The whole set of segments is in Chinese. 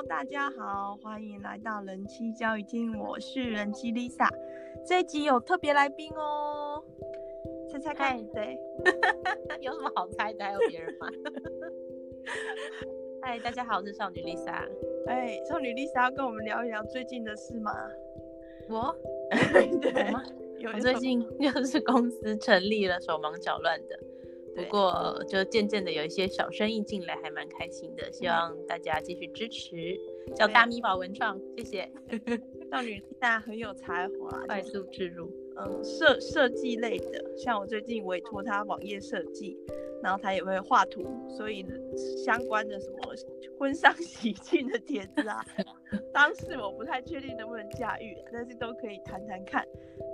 Hello，大家好，欢迎来到人妻教育厅，我是人妻 Lisa。这一集有特别来宾哦，猜猜看，谁？有什么好猜的？还有别人吗？嗨，大家好，我是少女 Lisa。哎，少女 Lisa 要跟我们聊一聊最近的事吗？我？对吗？我最近 就是公司成立了，手忙脚乱的。不过就渐渐的有一些小生意进来，还蛮开心的。希望大家继续支持，叫大米宝文创，谢谢。少女大家很有才华，快速置入。嗯，设设计类的，像我最近委托他网页设计，然后他也会画图，所以相关的什么婚丧喜庆的帖子啊，当时我不太确定能不能驾驭，但是都可以谈谈看。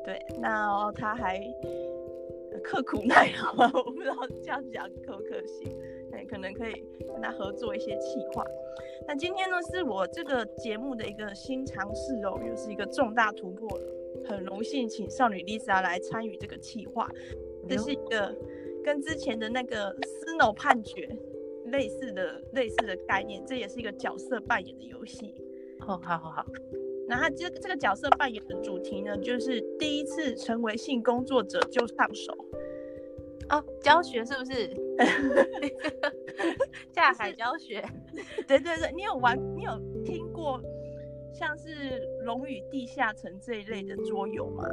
对，那他还。刻苦耐劳，我不知道这样讲可不可行，对，可能可以跟他合作一些企划。那今天呢，是我这个节目的一个新尝试哦，又是一个重大突破了，很荣幸请少女 Lisa 来参与这个企划。这是一个跟之前的那个 Snow 判决类似的类似的概念，这也是一个角色扮演的游戏。哦，好好好。那他这这个角色扮演的主题呢，就是第一次成为性工作者就上手哦，教学是不是？下海教学？对对对，你有玩？你有听过像是《龙与地下城》这一类的桌游吗？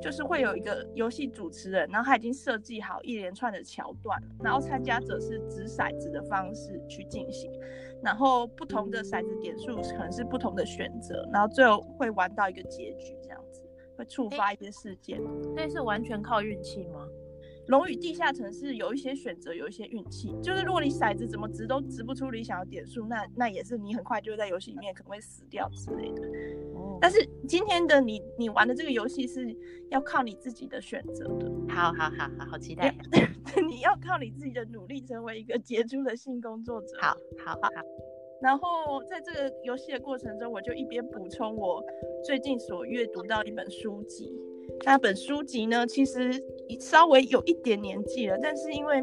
就是会有一个游戏主持人，然后他已经设计好一连串的桥段，然后参加者是掷骰子的方式去进行。然后不同的骰子点数可能是不同的选择，然后最后会玩到一个结局，这样子会触发一些事件。所以是完全靠运气吗？龙与地下城是有一些选择，有一些运气。就是如果你骰子怎么掷都掷不出理想的点数，那那也是你很快就会在游戏里面可能会死掉之类的。但是今天的你，你玩的这个游戏是要靠你自己的选择的。好好好好好期待！你要靠你自己的努力成为一个杰出的性工作者。好，好，好。然后在这个游戏的过程中，我就一边补充我最近所阅读到一本书籍。那本书籍呢，其实稍微有一点年纪了，但是因为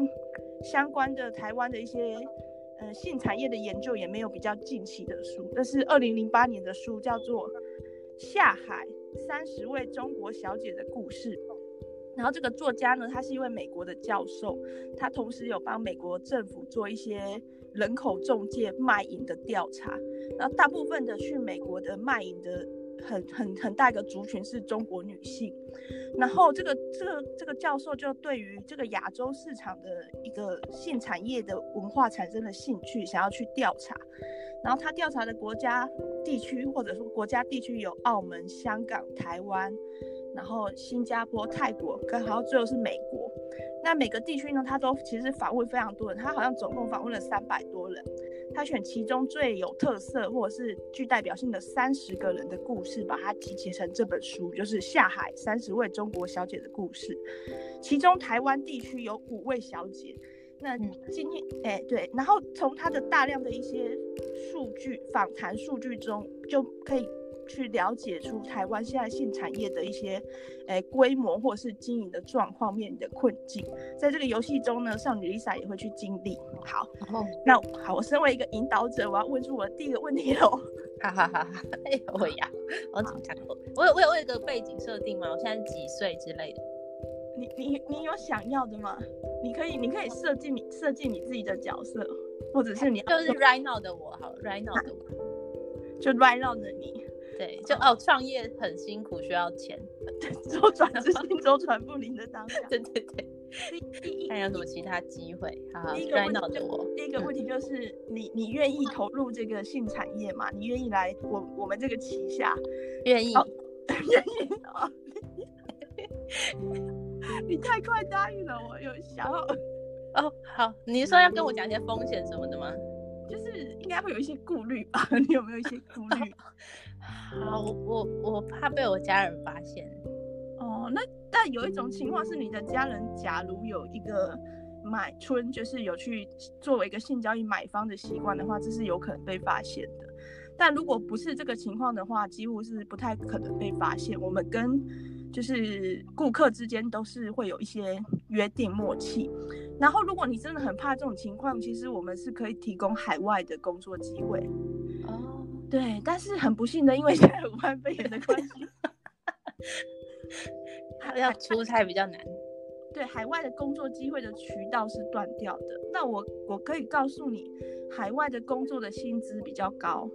相关的台湾的一些。呃，性产业的研究也没有比较近期的书，这是二零零八年的书，叫做《下海三十位中国小姐的故事》。然后这个作家呢，他是一位美国的教授，他同时有帮美国政府做一些人口中介卖淫的调查。然后大部分的去美国的卖淫的。很很很大一个族群是中国女性，然后这个这个这个教授就对于这个亚洲市场的一个性产业的文化产生了兴趣，想要去调查，然后他调查的国家地区或者说国家地区有澳门、香港、台湾，然后新加坡、泰国，跟然后最后是美国。那每个地区呢，他都其实访问非常多人，他好像总共访问了三百多人。他选其中最有特色或者是具代表性的三十个人的故事，把它集结成这本书，就是《下海三十位中国小姐的故事》。其中台湾地区有五位小姐。那今天，哎、欸，对，然后从他的大量的一些数据访谈数据中，就可以。去了解出台湾现在性产业的一些，诶、欸、规模或者是经营的状况面临的困境，在这个游戏中呢，少女 Lisa 也会去经历。好，哦、那好，我身为一个引导者，我要问出我的第一个问题喽。哈哈哈！哎呀，我呀，我紧张。我有我有我有一个背景设定吗？我现在几岁之类的？你你你有想要的吗？你可以你可以设计你设计你自己的角色，或者是你就是 right now 的我，好，right now 的我，就 right now 的你。对，就哦，创业很辛苦，需要钱，周转资金周转不灵的当下。对对对。第一，看有什么其他机会？好，第一个问题就第一个问题就是你你愿意投入这个性产业吗？你愿意来我我们这个旗下？愿意，愿意啊！你太快答应了，我有想要。哦，好，你是说要跟我讲一些风险什么的吗？就是应该会有一些顾虑吧？你有没有一些顾虑？好，我我怕被我家人发现。哦，那但有一种情况是，你的家人假如有一个买春，就是有去作为一个性交易买方的习惯的话，这是有可能被发现的。但如果不是这个情况的话，几乎是不太可能被发现。我们跟就是顾客之间都是会有一些约定默契。然后，如果你真的很怕这种情况，其实我们是可以提供海外的工作机会。哦，对，但是很不幸的，因为现在武汉肺炎的关系，要出差比较难。对，海外的工作机会的渠道是断掉的。那我我可以告诉你，海外的工作的薪资比较高，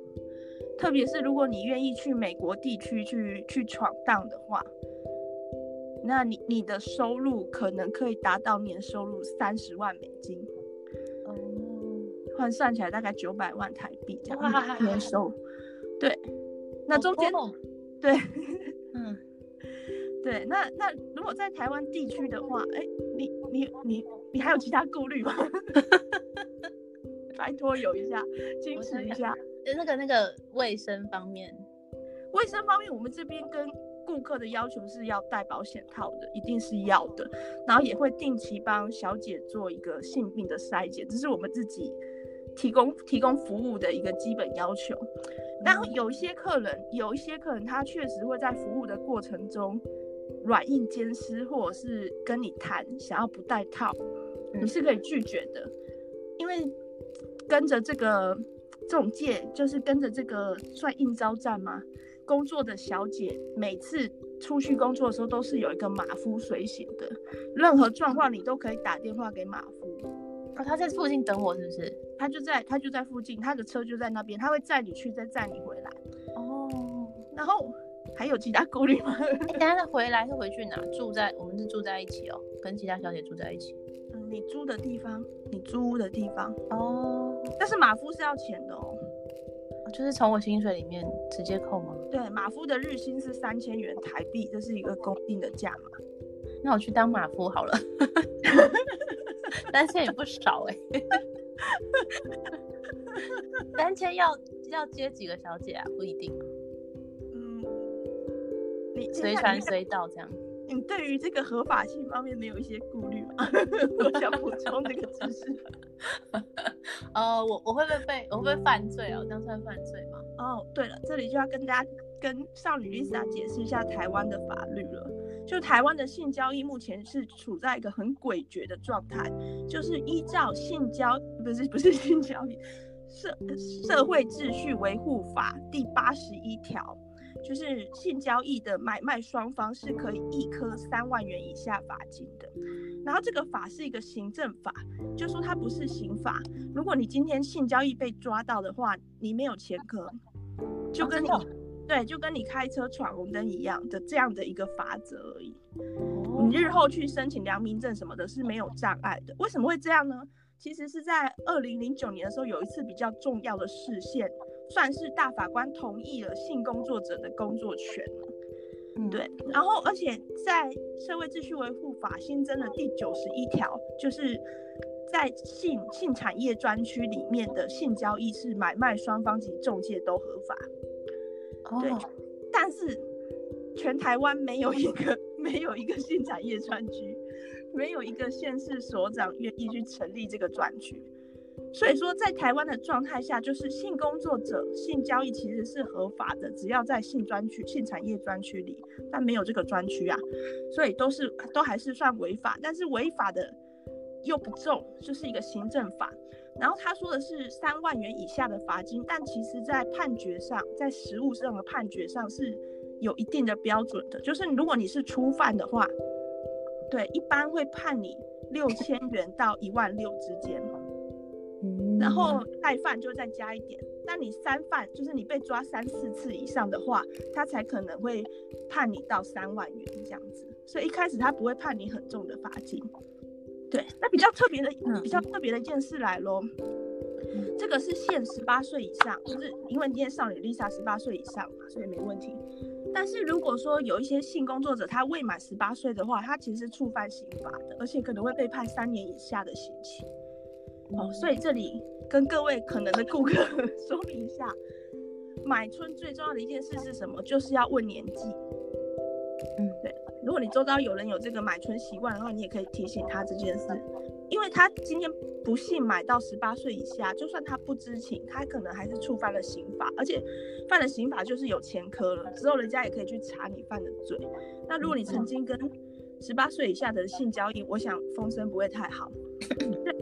特别是如果你愿意去美国地区去去闯荡的话。那你你的收入可能可以达到年收入三十万美金，哦，换算起来大概九百万台币这样年收，对，那中间，对，嗯，对，那那如果在台湾地区的话，哎，你你你你还有其他顾虑吗？拜托有一下，矜持一下，那个那个卫生方面，卫生方面我们这边跟。顾客的要求是要戴保险套的，一定是要的，然后也会定期帮小姐做一个性病的筛检，这是我们自己提供提供服务的一个基本要求。然后有一些客人，有一些客人他确实会在服务的过程中软硬兼施，或者是跟你谈想要不戴套，你是可以拒绝的，因为跟着这个中介就是跟着这个算应招站吗？工作的小姐每次出去工作的时候都是有一个马夫随行的，任何状况你都可以打电话给马夫。哦，他在附近等我是不是？他就在，他就在附近，他的车就在那边，他会载你去，再载你回来。哦，然后还有其他顾虑吗？等下他回来是回去哪？住在我们是住在一起哦，跟其他小姐住在一起。嗯，你租的地方，你租的地方哦。但是马夫是要钱的哦。就是从我薪水里面直接扣吗？对，马夫的日薪是三千元台币，这是一个公定的价嘛。那我去当马夫好了，三千也不少哎、欸。三千要要接几个小姐啊？不一定。嗯，你随传随到这样。你对于这个合法性方面没有一些顾虑吗？我想补充这个知识。呃，我我会不会被我会不会犯罪啊？这样算犯罪吗？哦，对了，这里就要跟大家跟少女 Lisa 解释一下台湾的法律了。就台湾的性交易目前是处在一个很诡谲的状态，就是依照性交不是不是性交易社社会秩序维护法第八十一条。就是性交易的买卖双方是可以一颗三万元以下罚金的，然后这个法是一个行政法，就说它不是刑法。如果你今天性交易被抓到的话，你没有前科，就跟你、哦、对，就跟你开车闯红灯一样的这样的一个法则而已。你日后去申请良民证什么的是没有障碍的。为什么会这样呢？其实是在二零零九年的时候有一次比较重要的事件。算是大法官同意了性工作者的工作权了，嗯，对。然后，而且在社会秩序维护法新增的第九十一条，就是在性性产业专区里面的性交易是买卖双方及中介都合法。哦，对。但是全台湾没有一个没有一个性产业专区，没有一个县市所长愿意去成立这个专区。所以说，在台湾的状态下，就是性工作者性交易其实是合法的，只要在性专区、性产业专区里，但没有这个专区啊，所以都是都还是算违法。但是违法的又不重，就是一个行政法。然后他说的是三万元以下的罚金，但其实在判决上，在实务上的判决上是有一定的标准的，就是如果你是初犯的话，对，一般会判你六千元到一万六之间。然后再犯就再加一点，那你三犯就是你被抓三四次以上的话，他才可能会判你到三万元这样子。所以一开始他不会判你很重的罚金。对，那比较特别的、比较特别的一件事来咯，这个是限十八岁以上，就是因为今天少女 Lisa 十八岁以上嘛，所以没问题。但是如果说有一些性工作者他未满十八岁的话，他其实是触犯刑法的，而且可能会被判三年以下的刑期。哦，所以这里跟各位可能的顾客 说明一下，买春最重要的一件事是什么？就是要问年纪。嗯，对。如果你周遭有人有这个买春习惯的话，你也可以提醒他这件事，因为他今天不幸买到十八岁以下，就算他不知情，他可能还是触犯了刑法，而且犯了刑法就是有前科了，之后人家也可以去查你犯的罪。那如果你曾经跟十八岁以下的性交易，我想风声不会太好。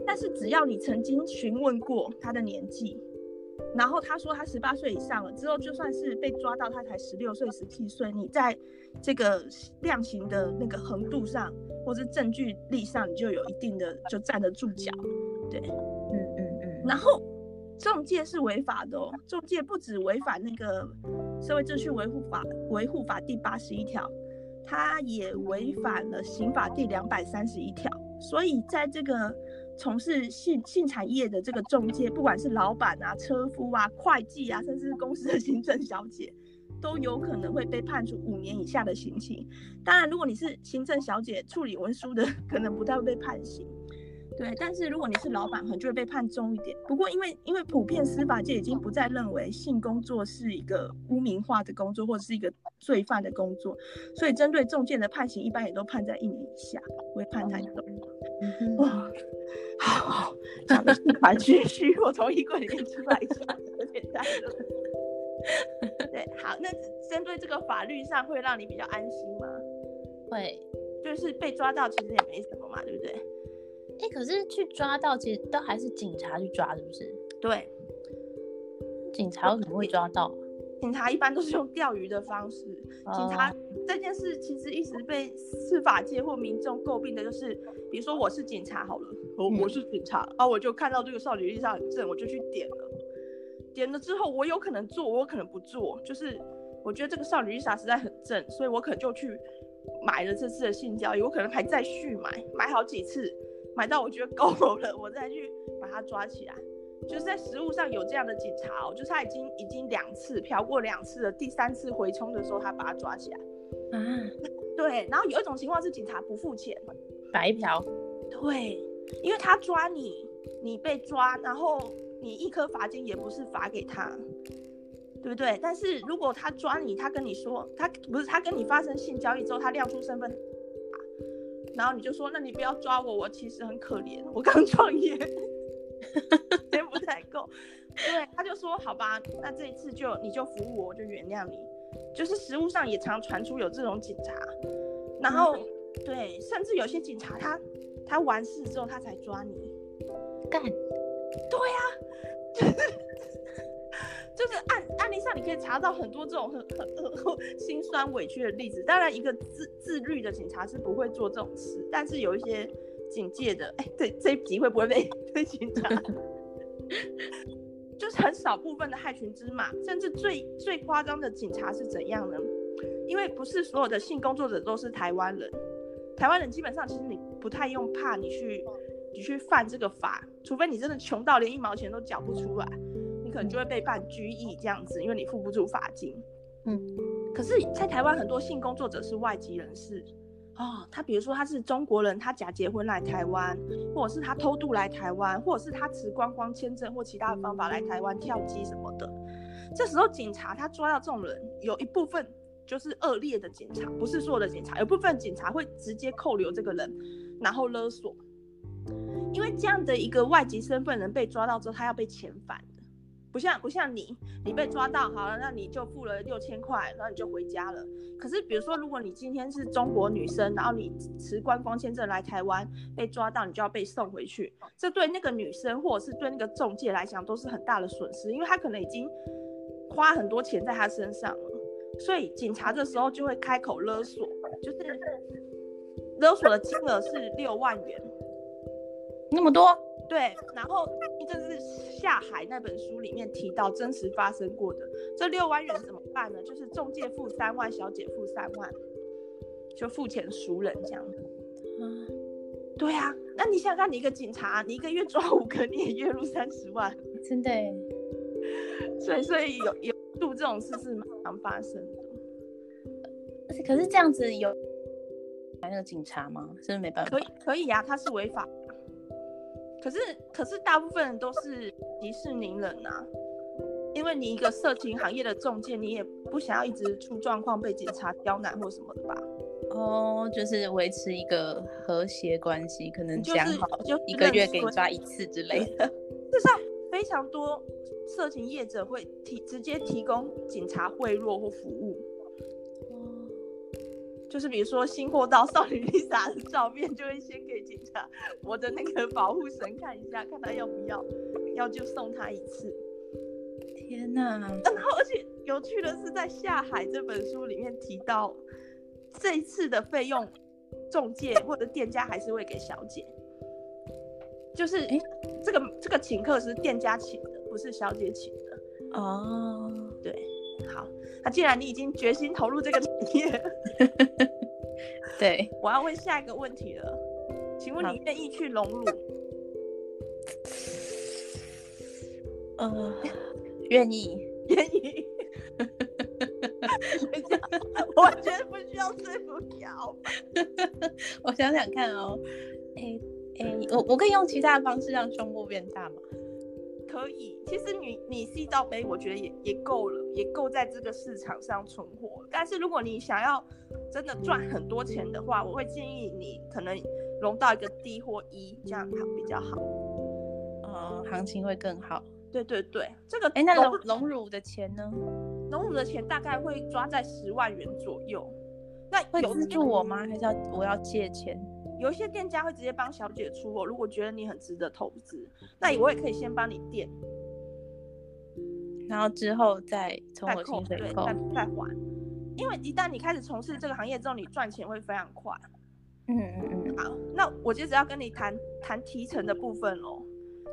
但是只要你曾经询问过他的年纪，然后他说他十八岁以上了之后，就算是被抓到他才十六岁、十七岁，你在这个量刑的那个横度上，或是证据力上，你就有一定的就站得住脚。对，嗯嗯嗯。然后中介是违法的哦，中介不止违反那个社会秩序维护法维护法第八十一条，他也违反了刑法第两百三十一条。所以在这个从事性性产业的这个中介，不管是老板啊、车夫啊、会计啊，甚至是公司的行政小姐，都有可能会被判处五年以下的刑期。当然，如果你是行政小姐处理文书的，可能不太会被判刑。对，但是如果你是老板，可能就会被判重一点。不过，因为因为普遍司法界已经不再认为性工作是一个污名化的工作，或者是一个罪犯的工作，所以针对仲介的判刑，一般也都判在一年以下，不会判太重。哇，好，讲的是蛮唏嘘，我从衣柜里面出来一下，有点带热。对，好，那针对这个法律上会让你比较安心吗？会，就是被抓到其实也没什么嘛，对不对？哎，可是去抓到，其实都还是警察去抓，是不是？对，警察为什么会抓到？警察一般都是用钓鱼的方式。哦、警察这件事其实一直被司法界或民众诟病的，就是比如说我是警察好了，我、嗯、我是警察，啊，我就看到这个少女丽莎很正，我就去点了。点了之后，我有可能做，我有可能不做，就是我觉得这个少女丽莎实在很正，所以我可能就去买了这次的性交易，我可能还再续买，买好几次。买到我觉得够了，我再去把它抓起来。就是在实物上有这样的警察哦，就是他已经已经两次嫖过两次了，第三次回冲的时候他把他抓起来。嗯，对。然后有一种情况是警察不付钱，白嫖。对，因为他抓你，你被抓，然后你一颗罚金也不是罚给他，对不对？但是如果他抓你，他跟你说他不是他跟你发生性交易之后，他亮出身份。然后你就说，那你不要抓我，我其实很可怜，我刚创业，钱不太够。对，他就说，好吧，那这一次就你就服务我，我就原谅你。就是实物上也常传出有这种警察，然后、嗯、对，甚至有些警察他他完事之后他才抓你，干，对呀、啊。就是案案例上，你可以查到很多这种很很很心酸委屈的例子。当然，一个自自律的警察是不会做这种事，但是有一些警戒的，哎、欸，这这一集会不会被被警察？就是很少部分的害群之马，甚至最最夸张的警察是怎样呢？因为不是所有的性工作者都是台湾人，台湾人基本上其实你不太用怕你去你去犯这个法，除非你真的穷到连一毛钱都缴不出来。可能就会被办拘役这样子，因为你付不出罚金。嗯，可是，在台湾很多性工作者是外籍人士哦，他比如说他是中国人，他假结婚来台湾，或者是他偷渡来台湾，或者是他持观光签证或其他的方法来台湾跳机什么的。这时候警察他抓到这种人，有一部分就是恶劣的警察，不是所有的警察，有部分警察会直接扣留这个人，然后勒索，因为这样的一个外籍身份人被抓到之后，他要被遣返。不像不像你，你被抓到好了，那你就付了六千块，然后你就回家了。可是比如说，如果你今天是中国女生，然后你持观光签证来台湾被抓到，你就要被送回去。这对那个女生或者是对那个中介来讲都是很大的损失，因为他可能已经花很多钱在他身上了。所以警察这时候就会开口勒索，就是勒索的金额是六万元，那么多。对，然后这是下海那本书里面提到真实发生过的。这六万元怎么办呢？就是中介付三万，小姐付三万，就付钱赎人这样。嗯，对啊，那你想看，你一个警察，你一个月抓五个，你也月入三十万，真的。所以，所以有有度这种事是蛮常发生的。可是这样子有那个警察吗？是不是没办法？可以，可以呀，他是违法。可是，可是大部分人都是息事宁人呐、啊，因为你一个色情行业的中介，你也不想要一直出状况被警察刁难或什么的吧？哦，就是维持一个和谐关系，可能讲好就一个月给你抓一次之类的。事实上，非常多色情业者会提直接提供警察贿赂或服务。就是比如说新货到少女 Lisa 的照片，就会先给警察我的那个保护神看一下，看他要不要，要就送他一次。天哪！然后而且有趣的是，在下海这本书里面提到，这一次的费用，中介或者店家还是会给小姐。就是哎，这个这个请客是店家请的，不是小姐请的。哦，对，好。那既然你已经决心投入这个产业，对，我要问下一个问题了。请问你愿意去隆乳？呃，愿意，愿意。我完全不需要说服你啊！我想想看哦，哎哎，我我可以用其他的方式让胸部变大吗？可以，其实你你 C 罩杯，我觉得也也够了，也够在这个市场上存活。但是如果你想要真的赚很多钱的话，我会建议你可能融到一个 D 或 E，这样它比较好。嗯，行情会更好。对对对，这个哎，那隆隆乳的钱呢？隆乳的钱大概会抓在十万元左右。那会资助我吗？还是要我要借钱？有一些店家会直接帮小姐出货，如果觉得你很值得投资，那我也可以先帮你垫，然后之后再从我薪水扣，再再还。因为一旦你开始从事这个行业之后，你赚钱会非常快。嗯嗯嗯。好，那我接着要跟你谈谈提成的部分喽。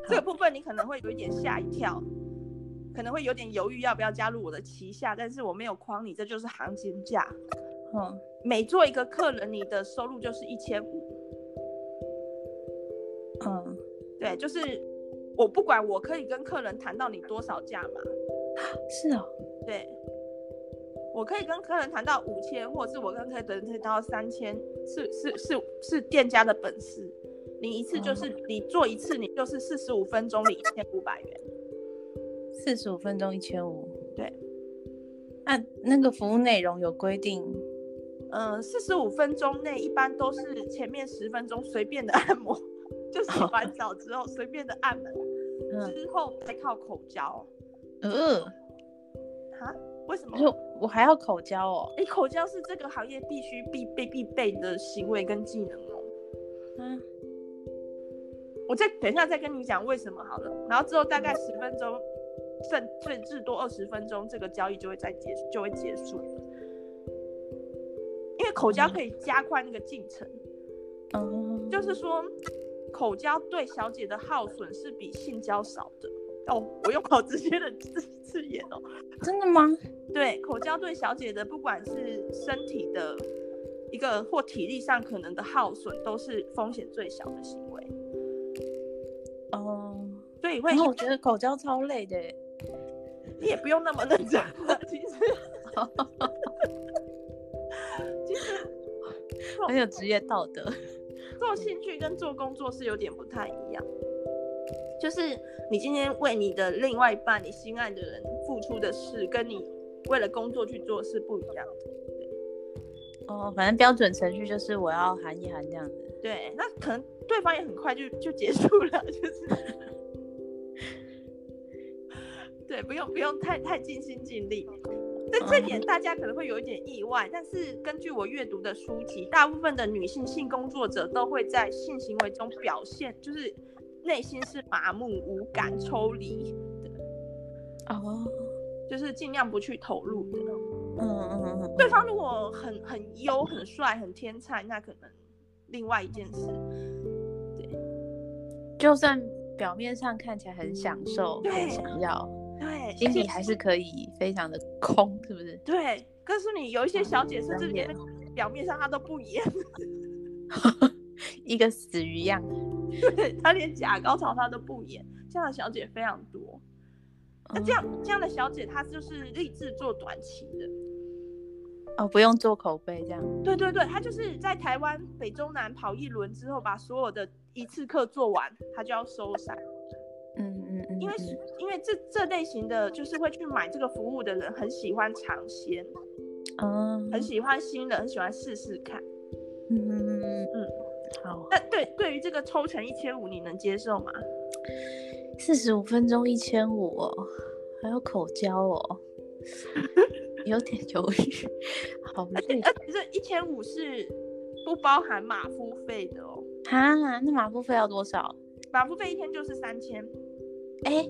这个部分你可能会有一点吓一跳，可能会有点犹豫要不要加入我的旗下，但是我没有框你，这就是行情价。嗯，每做一个客人，你的收入就是一千五。嗯，对，就是我不管，我可以跟客人谈到你多少价嘛？是哦，对，我可以跟客人谈到五千，或者是我跟客人谈到三千，是是是是店家的本事。你一次就是、嗯、你做一次，你就是四十五分钟领一千五百元。四十五分钟一千五，对。那那个服务内容有规定？嗯，四十五分钟内一般都是前面十分钟随便的按摩。就 洗完澡之后随便的按摩，嗯、之后再靠口交。呃，哈？为什么？就我还要口交哦？哎、欸，口交是这个行业必须必备必备的行为跟技能哦。嗯，我再等一下再跟你讲为什么好了。然后之后大概十分钟，甚最至多二十分钟，这个交易就会再结就会结束了。因为口交可以加快那个进程。嗯，就是说。口交对小姐的耗损是比性交少的哦，我用好直接的字字眼哦，真的吗？对，口交对小姐的不管是身体的一个或体力上可能的耗损，都是风险最小的行为。哦，所以会，然后我觉得口交超累的，你也不用那么认真了，其实，其实很有职业道德。做兴趣跟做工作是有点不太一样，就是你今天为你的另外一半、你心爱的人付出的事，跟你为了工作去做是不一样的。对，哦，反正标准程序就是我要含一含这样子。对，那可能对方也很快就就结束了，就是，对，不用不用太太尽心尽力。这这点大家可能会有一点意外，但是根据我阅读的书籍，大部分的女性性工作者都会在性行为中表现，就是内心是麻木、无感、抽离的。哦，就是尽量不去投入的。嗯嗯嗯。对方如果很很优、很帅、很天才，那可能另外一件事。对，就算表面上看起来很享受、很想要。对，心里还是可以非常的空，是不是？对，告诉你，有一些小姐甚至连表面上她都不演，一个死鱼样。对，她连假高潮她都不演，这样的小姐非常多。那这样、嗯、这样的小姐，她就是立志做短期的，哦，不用做口碑这样。对对对，她就是在台湾北中南跑一轮之后，把所有的一次课做完，她就要收山。嗯嗯嗯，因为因为这这类型的就是会去买这个服务的人很喜欢尝鲜，嗯，很喜欢新的，很喜欢试试看，嗯嗯嗯，好。那对对于这个抽成一千五，你能接受吗？四十五分钟一千五哦，还有口交哦，有点犹豫。好而且而且这一千五是不包含马夫费的哦。啊，那马夫费要多少？马夫费一天就是三千。哎，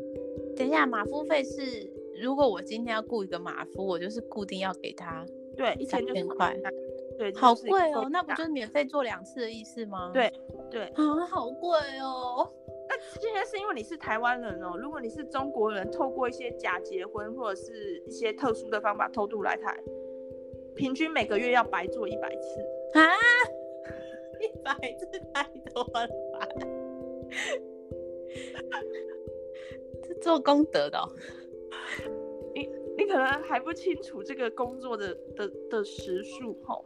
等一下，马夫费是如果我今天要雇一个马夫，我就是固定要给他对一千块。对，好贵哦，那不就是免费做两次的意思吗？对对啊，好贵哦。那今天是因为你是台湾人哦，如果你是中国人，透过一些假结婚或者是一些特殊的方法偷渡来台，平均每个月要白做一百次啊，一百次太多了吧？是做功德的哦。你你可能还不清楚这个工作的的的时数吼。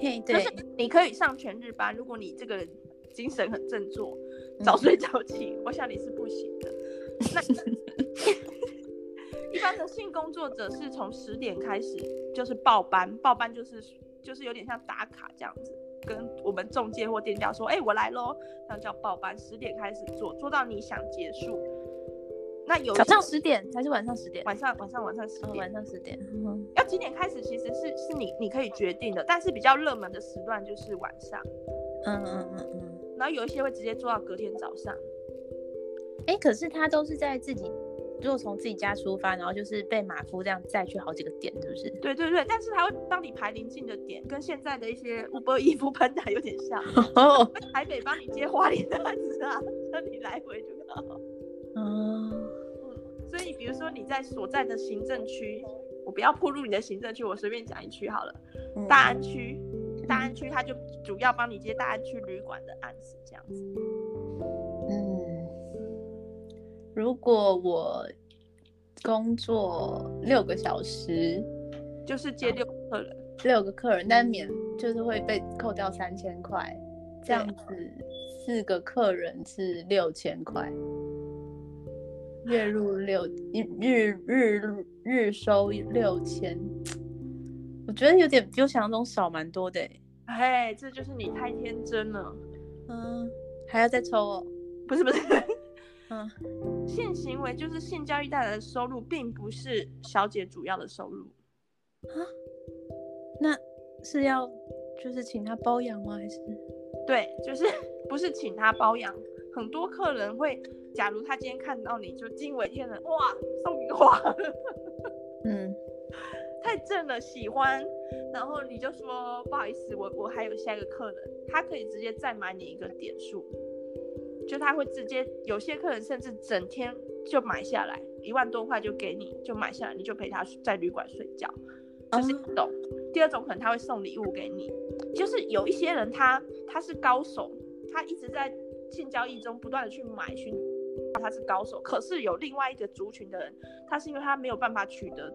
嘿，对，你可以上全日班，如果你这个人精神很振作，早睡早起，嗯、我想你是不行的。那一般的性工作者是从十点开始就是报班，报班就是就是有点像打卡这样子，跟我们中介或店家说，哎、欸，我来喽，那叫报班，十点开始做，做到你想结束。那有早上十点还是晚上十点？晚上晚上晚上十点，晚上十点。嗯，要几点开始？其实是是你你可以决定的，但是比较热门的时段就是晚上。嗯嗯嗯嗯。然后有一些会直接做到隔天早上。哎、欸，可是他都是在自己，如果从自己家出发，然后就是被马夫这样载去好几个点，是不是？对对对，但是他会帮你排临近的点，跟现在的一些 Uber Eats Panda 有点像。哦。台北帮你接花莲的案子啊，那你来回就好。嗯。所以，比如说你在所在的行政区，我不要铺入你的行政区，我随便讲一区好了。嗯、大安区，大安区他就主要帮你接大安区旅馆的案子，这样子。嗯，如果我工作六个小时，就是接六个客人，六个客人，但免就是会被扣掉三千块，这样子四个客人是六千块。月入六日日日收六千，我觉得有点比我想象中少蛮多的。哎，这就是你太天真了。嗯，还要再抽哦？不是不是，嗯，性行为就是性交易带来的收入，并不是小姐主要的收入。啊？那是要就是请他包养吗？还是？对，就是 不是请他包养，很多客人会。假如他今天看到你就惊为天人，哇，送你花，嗯，太正了，喜欢，然后你就说不好意思，我我还有下一个客人，他可以直接再买你一个点数，就他会直接有些客人甚至整天就买下来，一万多块就给你，就买下来，你就陪他在旅馆睡觉，就是一种。嗯、第二种可能他会送礼物给你，就是有一些人他他是高手，他一直在性交易中不断的去买寻。他是高手，可是有另外一个族群的人，他是因为他没有办法取得，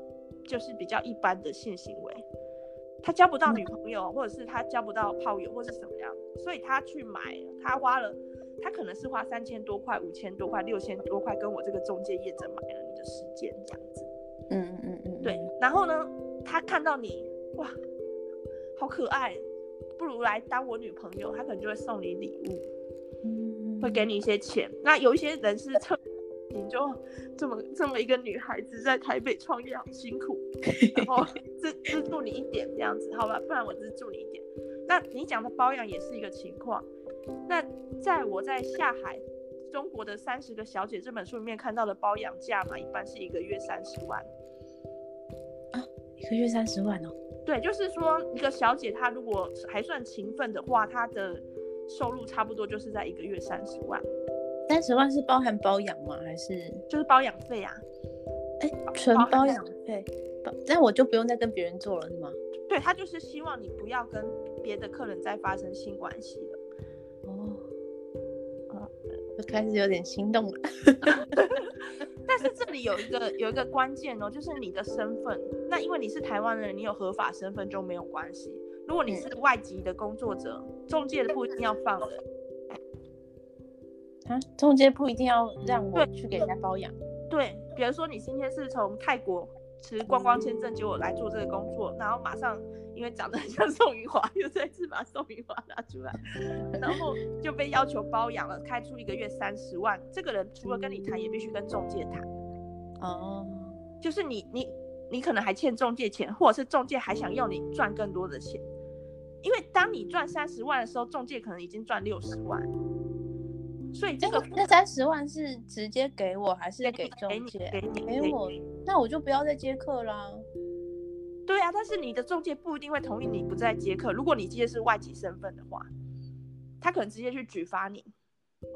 就是比较一般的性行为，他交不到女朋友，或者是他交不到炮友，或是什么样，所以他去买，他花了，他可能是花三千多块、五千多块、六千多块，跟我这个中介业者买了你的时间这样子。嗯嗯嗯嗯，对。然后呢，他看到你，哇，好可爱，不如来当我女朋友，他可能就会送你礼物。会给你一些钱，那有一些人是特，你就这么这么一个女孩子在台北创业好辛苦，然后 资资助你一点这样子，好吧，不然我资助你一点。那你讲的包养也是一个情况。那在我在下海中国的三十个小姐这本书里面看到的包养价嘛，一般是一个月三十万。啊，一个月三十万哦？对，就是说一个小姐她如果还算勤奋的话，她的。收入差不多就是在一个月三十万，三十万是包含包养吗？还是就是包养费啊？哎、欸，纯包养费，那我就不用再跟别人做了，是吗？对，他就是希望你不要跟别的客人再发生性关系了。哦，啊，就开始有点心动了。但是这里有一个有一个关键哦，就是你的身份。那因为你是台湾人，你有合法身份就没有关系。如果你是外籍的工作者，中介的不一定要放人。啊，中介不一定要让我去给人家包养。对，比如说你今天是从泰国持观光签证，结果来做这个工作，然后马上因为长得很像宋云华，又再次把宋云华拿出来，然后就被要求包养了，开出一个月三十万。这个人除了跟你谈，也必须跟中介谈。哦，就是你你你可能还欠中介钱，或者是中介还想要你赚更多的钱。因为当你赚三十万的时候，中介可能已经赚六十万。所以这个那三十万是直接给我，还是给中介？给你，给我，那我就不要再接客啦。对啊，但是你的中介不一定会同意你不再接客。如果你今天是外籍身份的话，他可能直接去举发你。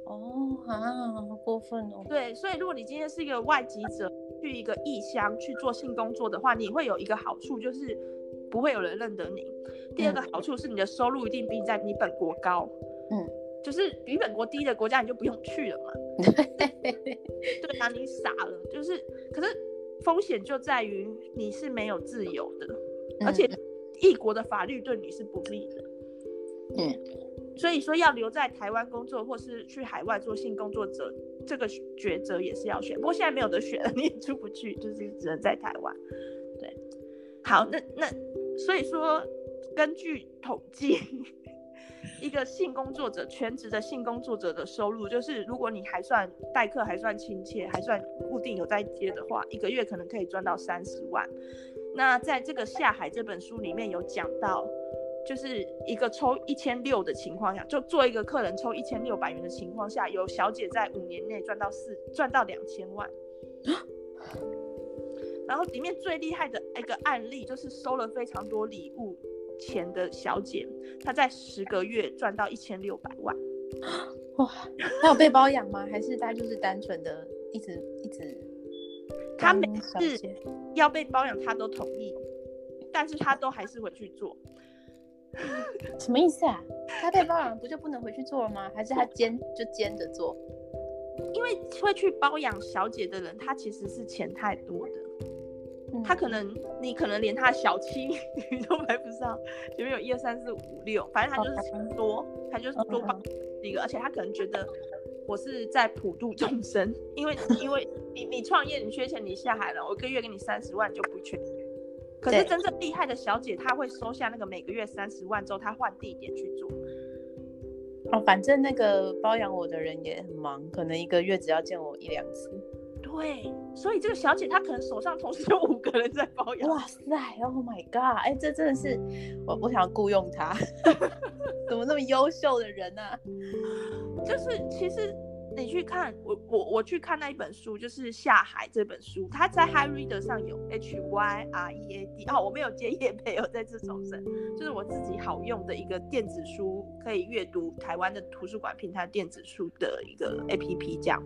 哦啊，好过分哦。对，所以如果你今天是一个外籍者，去一个异乡去做性工作的话，你会有一个好处，就是不会有人认得你。第二个好处是你的收入一定比你在你本国高。嗯。就是比本国低的国家，你就不用去了嘛。对啊，你傻了。就是，可是风险就在于你是没有自由的，而且异国的法律对你是不利的。嗯，所以说要留在台湾工作，或是去海外做性工作者，这个抉择也是要选。不过现在没有得选了，你也出不去，就是只能在台湾。对，好，那那所以说，根据统计。一个性工作者，全职的性工作者的收入，就是如果你还算代课还算亲切，还算固定有在接的话，一个月可能可以赚到三十万。那在这个下海这本书里面有讲到，就是一个抽一千六的情况下，就做一个客人抽一千六百元的情况下，有小姐在五年内赚到四赚到两千万。然后里面最厉害的一个案例就是收了非常多礼物。钱的小姐，她在十个月赚到一千六百万，哇！她有被包养吗？还是她就是单纯的一直一直？她每次要被包养，她都同意，但是她都还是回去做。什么意思啊？她被包养不就不能回去做了吗？还是她兼就兼着做？因为会去包养小姐的人，他其实是钱太多的。他可能，你可能连他小七 你都排不上，前面有一二三四五六，反正他就是钱多，他就是多帮一个，而且他可能觉得我是在普度众生，因为 因为你你创业你缺钱你下海了，我一个月给你三十万就不缺。可是真正厉害的小姐，她会收下那个每个月三十万之后，她换地点去做。哦，反正那个包养我的人也很忙，可能一个月只要见我一两次。对，所以这个小姐她可能手上同时有五个人在包养。哇塞，Oh my god！哎，这真的是我我想雇佣她，怎么那么优秀的人呢、啊？就是其实你去看我我我去看那一本书，就是《下海》这本书，它在 HyReader 上有 H Y R E A D 哦，我没有接叶配哦，在这重申，就是我自己好用的一个电子书，可以阅读台湾的图书馆平台电子书的一个 A P P 这样。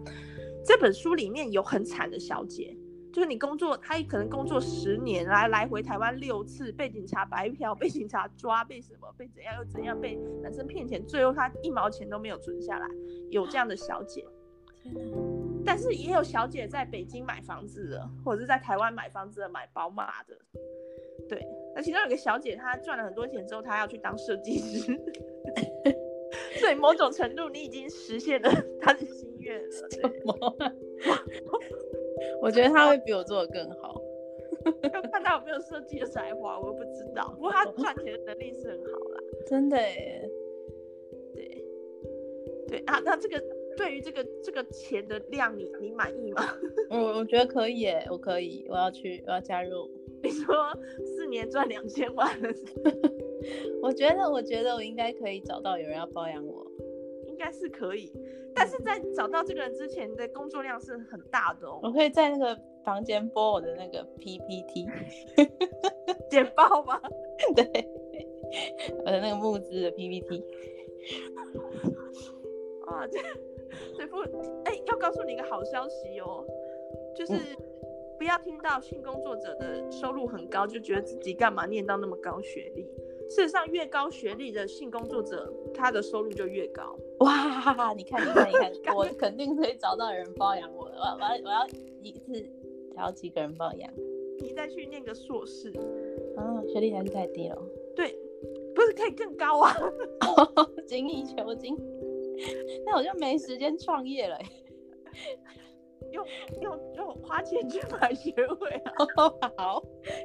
这本书里面有很惨的小姐，就是你工作，他可能工作十年，来来回台湾六次，被警察白嫖，被警察抓，被什么，被怎样又怎样，被男生骗钱，最后他一毛钱都没有存下来，有这样的小姐。但是也有小姐在北京买房子的，或者是在台湾买房子的，买宝马的。对，那其中有个小姐，她赚了很多钱之后，她要去当设计师。所以某种程度，你已经实现了 她的心愿了。什么？我觉得他会比我做的更好。要看他有没有设计的才华，我又不知道。不过他赚钱的能力是很好啦。真的耶。对。对啊，那这个对于这个这个钱的量你，你你满意吗？我我觉得可以耶，我可以，我要去，我要加入。你说四年赚两千万？我觉得，我觉得我应该可以找到有人要包养我。是可以，但是在找到这个人之前的工作量是很大的哦。我可以在那个房间播我的那个 PPT 简 报吗？对，我的那个募资的 PPT。啊，这这不，哎，要告诉你一个好消息哦，就是不要听到性工作者的收入很高，就觉得自己干嘛念到那么高学历。事实上，越高学历的性工作者，他的收入就越高。哇，你看，你看，你看，我肯定可以找到人包养我的。我我要我要一次找几个人包养？你再去念个硕士。啊，学历还是太低了。对，不是可以更高啊？精益求精。那我就没时间创业了。用用用花钱去买学位啊！好，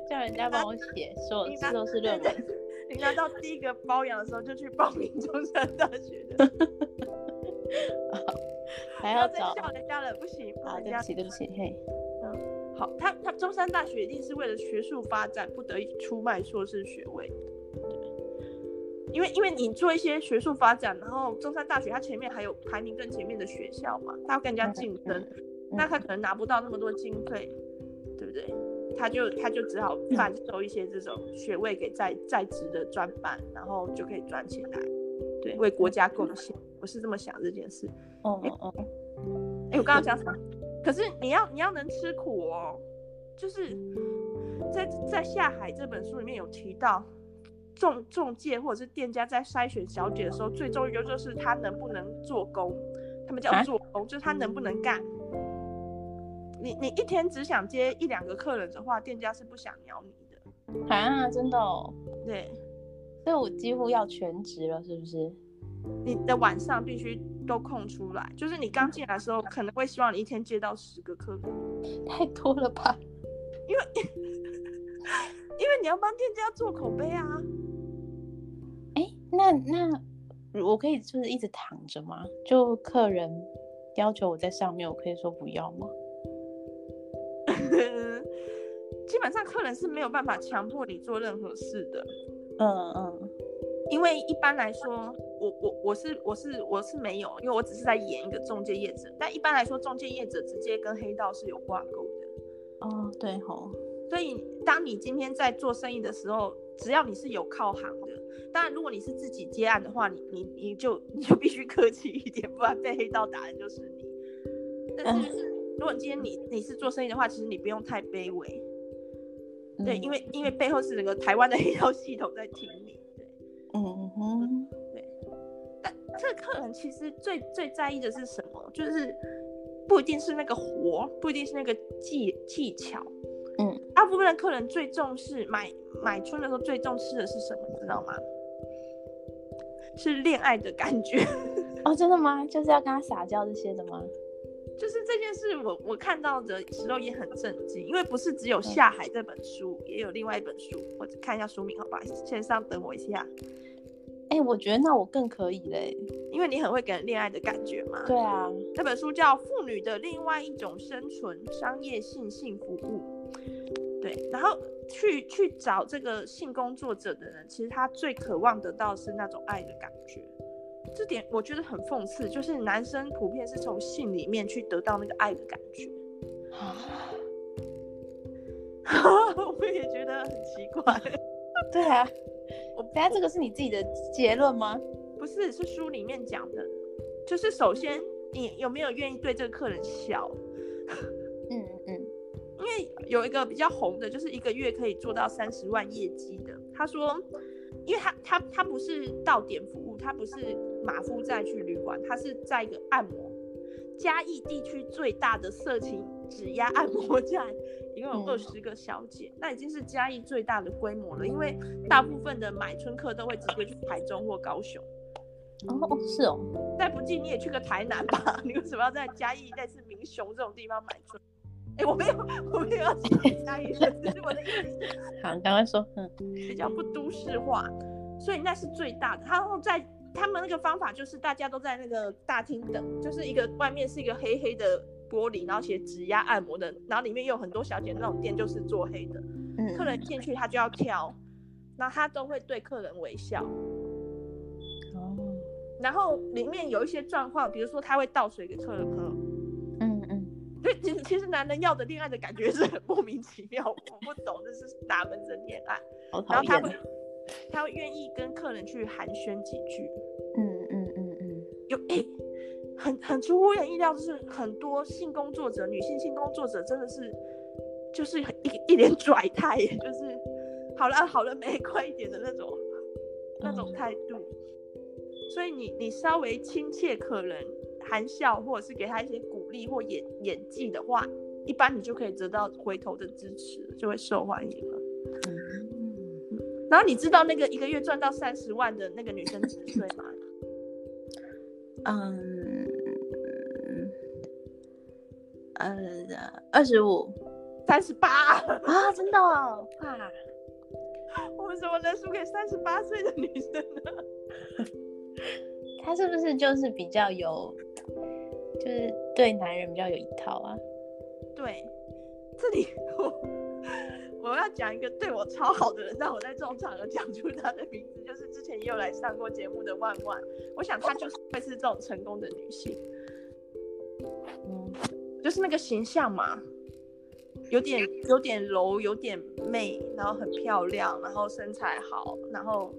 叫人家帮我写硕士硕士论文。你拿到第一个包养的时候，就去报名中山大学的。还要找笑人家了，不行，好，对不起，对不起，嘿。嗯好，他他中山大学一定是为了学术发展不得已出卖硕士学位，对，因为因为你做一些学术发展，然后中山大学它前面还有排名更前面的学校嘛，他要跟人家竞争，嗯嗯、那他可能拿不到那么多经费，对不对？他就他就只好贩售一些这种学位给在在职的专班，然后就可以赚钱来，对，为国家贡献。我是这么想这件事。哦哦哦。哎，我刚刚讲什么？可是你要你要能吃苦哦，就是在在下海这本书里面有提到，中中介或者是店家在筛选小姐的时候，最重要就是她能不能做工，他们叫做工，啊、就是她能不能干。你你一天只想接一两个客人的话，店家是不想鸟你的。啊，真的哦。对，所以我几乎要全职了，是不是？你的晚上必须。都空出来，就是你刚进来的时候，可能会希望你一天接到十个客人，太多了吧？因为因为你要帮店家做口碑啊。哎、欸，那那我可以就是一直躺着吗？就客人要求我在上面，我可以说不要吗？基本上客人是没有办法强迫你做任何事的。嗯嗯，因为一般来说。我我我是我是我是没有，因为我只是在演一个中介业者。但一般来说，中介业者直接跟黑道是有挂钩的。哦，对吼。所以，当你今天在做生意的时候，只要你是有靠行的，当然，如果你是自己接案的话，你你你就你就必须客气一点，不然被黑道打的就是你。但是，如果今天你你是做生意的话，其实你不用太卑微。对，因为因为背后是整个台湾的黑道系统在挺你。对，嗯哼。这个客人其实最最在意的是什么？就是不一定是那个活，不一定是那个技技巧。嗯，大部分的客人最重视买买春的时候最重视的是什么？你知道吗？是恋爱的感觉。哦，真的吗？就是要跟他撒娇这些的吗？就是这件事我，我我看到的时候也很震惊，因为不是只有下海这本书，嗯、也有另外一本书，我看一下书名，好吧？线上等我一下。哎、欸，我觉得那我更可以嘞，因为你很会给人恋爱的感觉嘛。对啊，那本书叫《妇女的另外一种生存：商业性性服务》。对，然后去去找这个性工作者的人，其实他最渴望得到是那种爱的感觉。这点我觉得很讽刺，就是男生普遍是从性里面去得到那个爱的感觉。我也觉得很奇怪。对啊。我等下这个是你自己的结论吗？不是，是书里面讲的。就是首先，你有没有愿意对这个客人笑？嗯嗯。因为有一个比较红的，就是一个月可以做到三十万业绩的。他说，因为他他他不是到点服务，他不是马夫寨去旅馆，他是在一个按摩。嘉义地区最大的色情指压按摩站，一共有二十个小姐，嗯、那已经是嘉义最大的规模了。因为大部分的买春客都会直接去台中或高雄。哦，是哦。再不济你也去个台南吧？你为什么要在嘉义、类似民雄这种地方买春？哎、欸，我没有，我没有要去嘉义，只是我的意思。好，刚刚说，嗯，比较不都市化，所以那是最大的。然后在。他们那个方法就是大家都在那个大厅等，就是一个外面是一个黑黑的玻璃，然后写指压按摩的，然后里面有很多小姐那种店就是做黑的，嗯，客人进去他就要挑，然后他都会对客人微笑，哦，然后里面有一些状况，比如说他会倒水给客人喝，嗯嗯，所以其实其实男人要的恋爱的感觉是很莫名其妙，我不懂这是哪门子恋爱，然后他会。他会愿意跟客人去寒暄几句，嗯嗯嗯嗯，有诶、欸，很很出乎人意料，就是很多性工作者，女性性工作者真的是，就是一一脸拽态，就是好了好了，没快一点的那种，那种态度。所以你你稍微亲切，可能含笑，或者是给他一些鼓励或演演技的话，一般你就可以得到回头的支持，就会受欢迎了。然后你知道那个一个月赚到三十万的那个女生几岁吗？嗯，呃，二十五，三十八啊，真的哦，哇！我们怎么能输给三十八岁的女生呢？她是不是就是比较有，就是对男人比较有一套啊？对。这里我 我要讲一个对我超好的人，让我在这种场合讲出他的名字，就是之前也有来上过节目的万万。我想她就是会是这种成功的女性，嗯，就是那个形象嘛，有点有点柔，有点媚，然后很漂亮，然后身材好，然后。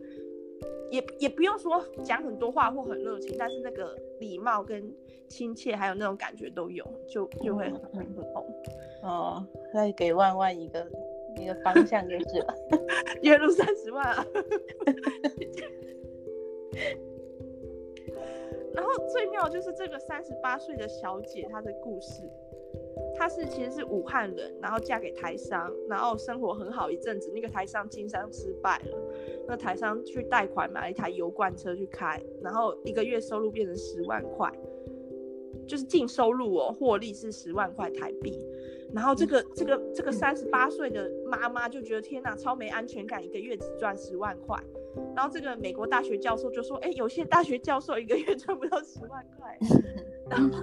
也也不用说讲很多话或很热情，但是那个礼貌跟亲切，还有那种感觉都有，就就会很很红。哦，再给万万一个一个方向就是，月入三十万啊！然后最妙就是这个三十八岁的小姐她的故事。她是其实是武汉人，然后嫁给台商，然后生活很好一阵子。那个台商经商失败了，那台商去贷款买了一台油罐车去开，然后一个月收入变成十万块，就是净收入哦，获利是十万块台币。然后这个这个这个三十八岁的妈妈就觉得天哪，超没安全感，一个月只赚十万块。然后这个美国大学教授就说，哎，有些大学教授一个月赚不到十万块。然后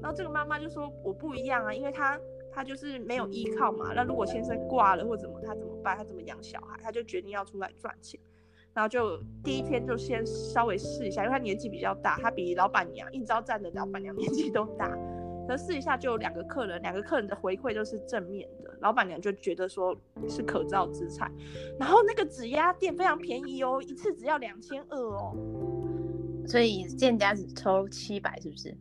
然后这个妈妈就说：“我不一样啊，因为她她就是没有依靠嘛。那如果先生挂了或怎么，她怎么办？她怎么养小孩？她就决定要出来赚钱。然后就第一天就先稍微试一下，因为她年纪比较大，她比老板娘应招站的老板娘年纪都大。可试一下就有两个客人，两个客人的回馈都是正面的，老板娘就觉得说是可造之材。然后那个指压店非常便宜哦，一次只要两千二哦，所以店家只抽七百，是不是？”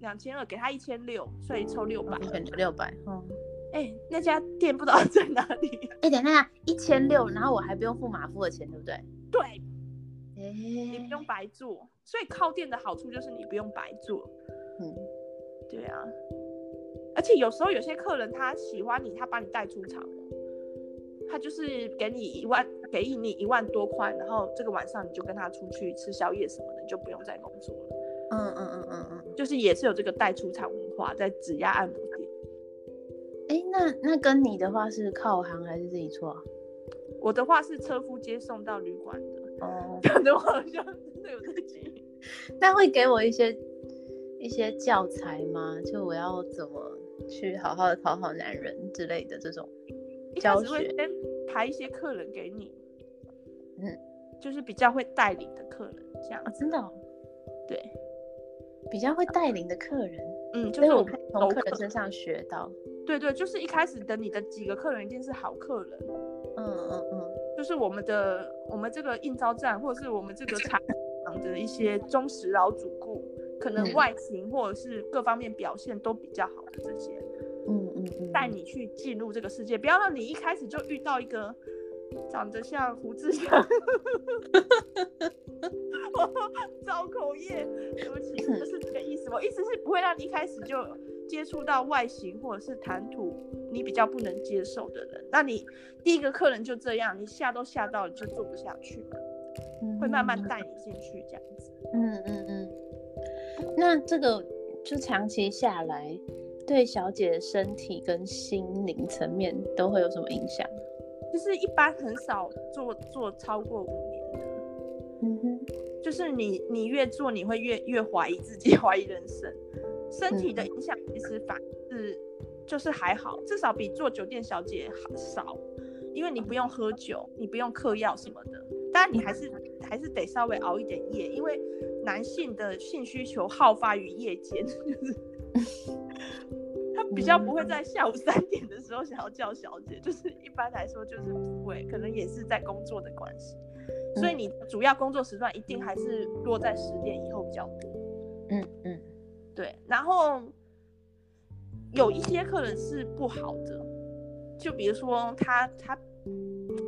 两千二给他一千六，所以抽六百，六百。嗯，哎、欸，那家店不知道 在哪里。哎、欸，等一下，一千六，然后我还不用付马夫的钱，对不对？对。哎、欸，你不用白做，所以靠店的好处就是你不用白做。嗯，对啊。而且有时候有些客人他喜欢你，他把你带出场，他就是给你一万，给你一万多块，然后这个晚上你就跟他出去吃宵夜什么的，你就不用再工作了。嗯嗯嗯嗯嗯，就是也是有这个带出场文化在指压按摩店。哎、欸，那那跟你的话是靠行还是自己做啊？我的话是车夫接送到旅馆的。哦，讲的话好像真的有自己。那会给我一些一些教材吗？就我要怎么去好好的讨好男人之类的这种教学？排一些客人给你。嗯，就是比较会带领的客人这样。啊，真的、哦？对。比较会带领的客人，嗯，就是我从客人身上学到，对对，就是一开始等你的几个客人一定是好客人，嗯嗯嗯，就是我们的我们这个应招站或者是我们这个厂的一些忠实老主顾，可能外形或者是各方面表现都比较好的这些，嗯嗯嗯，带你去进入这个世界，不要让你一开始就遇到一个长得像胡志强。造口业，对不起，不是这个意思。我意思是不会让你一开始就接触到外形或者是谈吐你比较不能接受的人。那你第一个客人就这样，你吓都吓到了，就做不下去。嗯，会慢慢带你进去这样子。嗯嗯嗯。那这个就长期下来，对小姐的身体跟心灵层面都会有什么影响？就是一般很少做做超过五年的。嗯哼。就是你，你越做，你会越越怀疑自己，怀疑人生。身体的影响其实反是就是还好，至少比做酒店小姐好少，因为你不用喝酒，你不用嗑药什么的。当然你还是还是得稍微熬一点夜，因为男性的性需求好发于夜间，就是他比较不会在下午三点的时候想要叫小姐，就是一般来说就是不会，可能也是在工作的关系。所以你主要工作时段一定还是落在十点以后比较多。嗯嗯，对。然后有一些客人是不好的，就比如说他他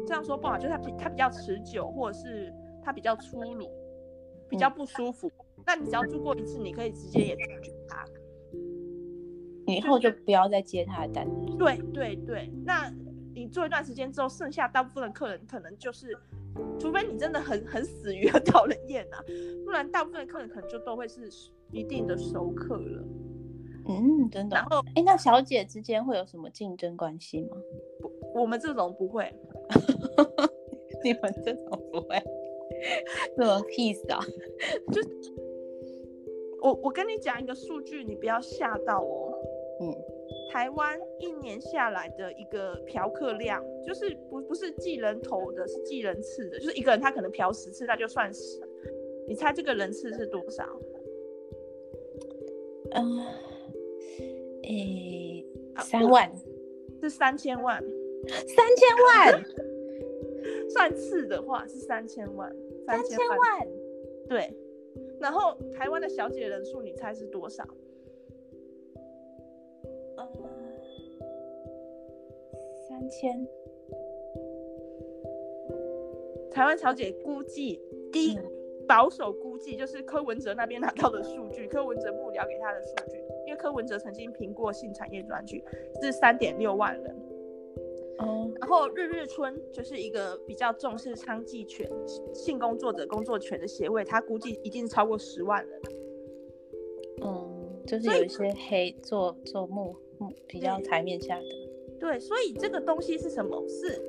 这样说不好，就是他他比较持久，或者是他比较粗鲁，比较不舒服。那你只要住过一次，你可以直接也拒绝他，以后就不要再接他的单。对对对，那你做一段时间之后，剩下大部分的客人可能就是。除非你真的很很死鱼 很讨人厌啊，不然大部分的客人可能就都会是一定的熟客了。嗯，真的。然后，哎，那小姐之间会有什么竞争关系吗？不，我们这种不会。你们这种不会？这么 peace 啊？就我我跟你讲一个数据，你不要吓到哦。嗯。台湾一年下来的一个嫖客量，就是不不是计人头的，是计人次的，就是一个人他可能嫖十次，那就算十。你猜这个人次是多少？嗯，诶，三万，是三千万，三千万，算次的话是三千万，三千万，对。然后台湾的小姐人数，你猜是多少？呃，三千。台湾小姐估计第一。嗯保守估计就是柯文哲那边拿到的数据，柯文哲幕僚给他的数据，因为柯文哲曾经评过性产业专区是三点六万人。哦，然后日日春就是一个比较重视娼妓权、性工作者工作权的协会，他估计一定超过十万人。嗯，就是有一些黑做做幕幕比较台面下的。对，所以这个东西是什么？是。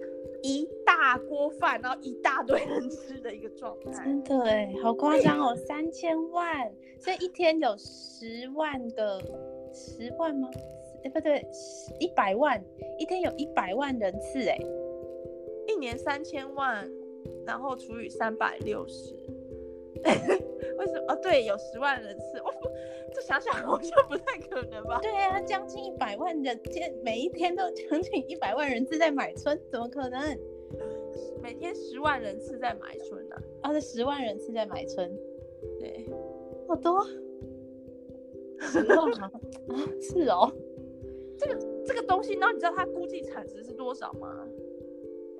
一大锅饭，然后一大堆人吃的一个状态，真的哎，好夸张哦！三千万，所以一天有十万个，十万吗？哎，不对，一百万，一天有一百万人次哎，一年三千万，然后除以三百六十，为什么？哦，对，有十万人次，我，这想想好像不太可能吧？对啊，将近一百万人，天每一天都将近一百万人次在买春，怎么可能？每天十万人次在买春呢？啊，是十万人次在买春，对，好多，十万吗？啊，是哦，这个这个东西，然后你知道它估计产值是多少吗？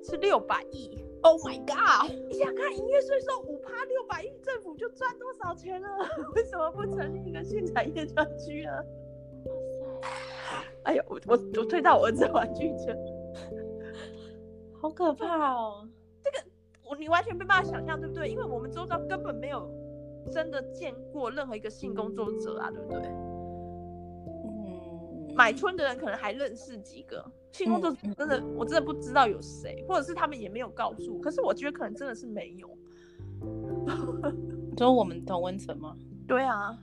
是六百亿。Oh my god！你想看营业税收五趴六百亿，政府就赚多少钱了？为什么不成立一个性产业专区呢？哇塞！哎呀，我我我推到我儿子玩具车，好可怕哦！这个我你完全没办法想象，对不对？因为我们周遭根本没有真的见过任何一个性工作者啊，对不对？买春的人可能还认识几个，性工作者真的、嗯、我真的不知道有谁，或者是他们也没有告诉。可是我觉得可能真的是没有。就我们同温层吗？对啊、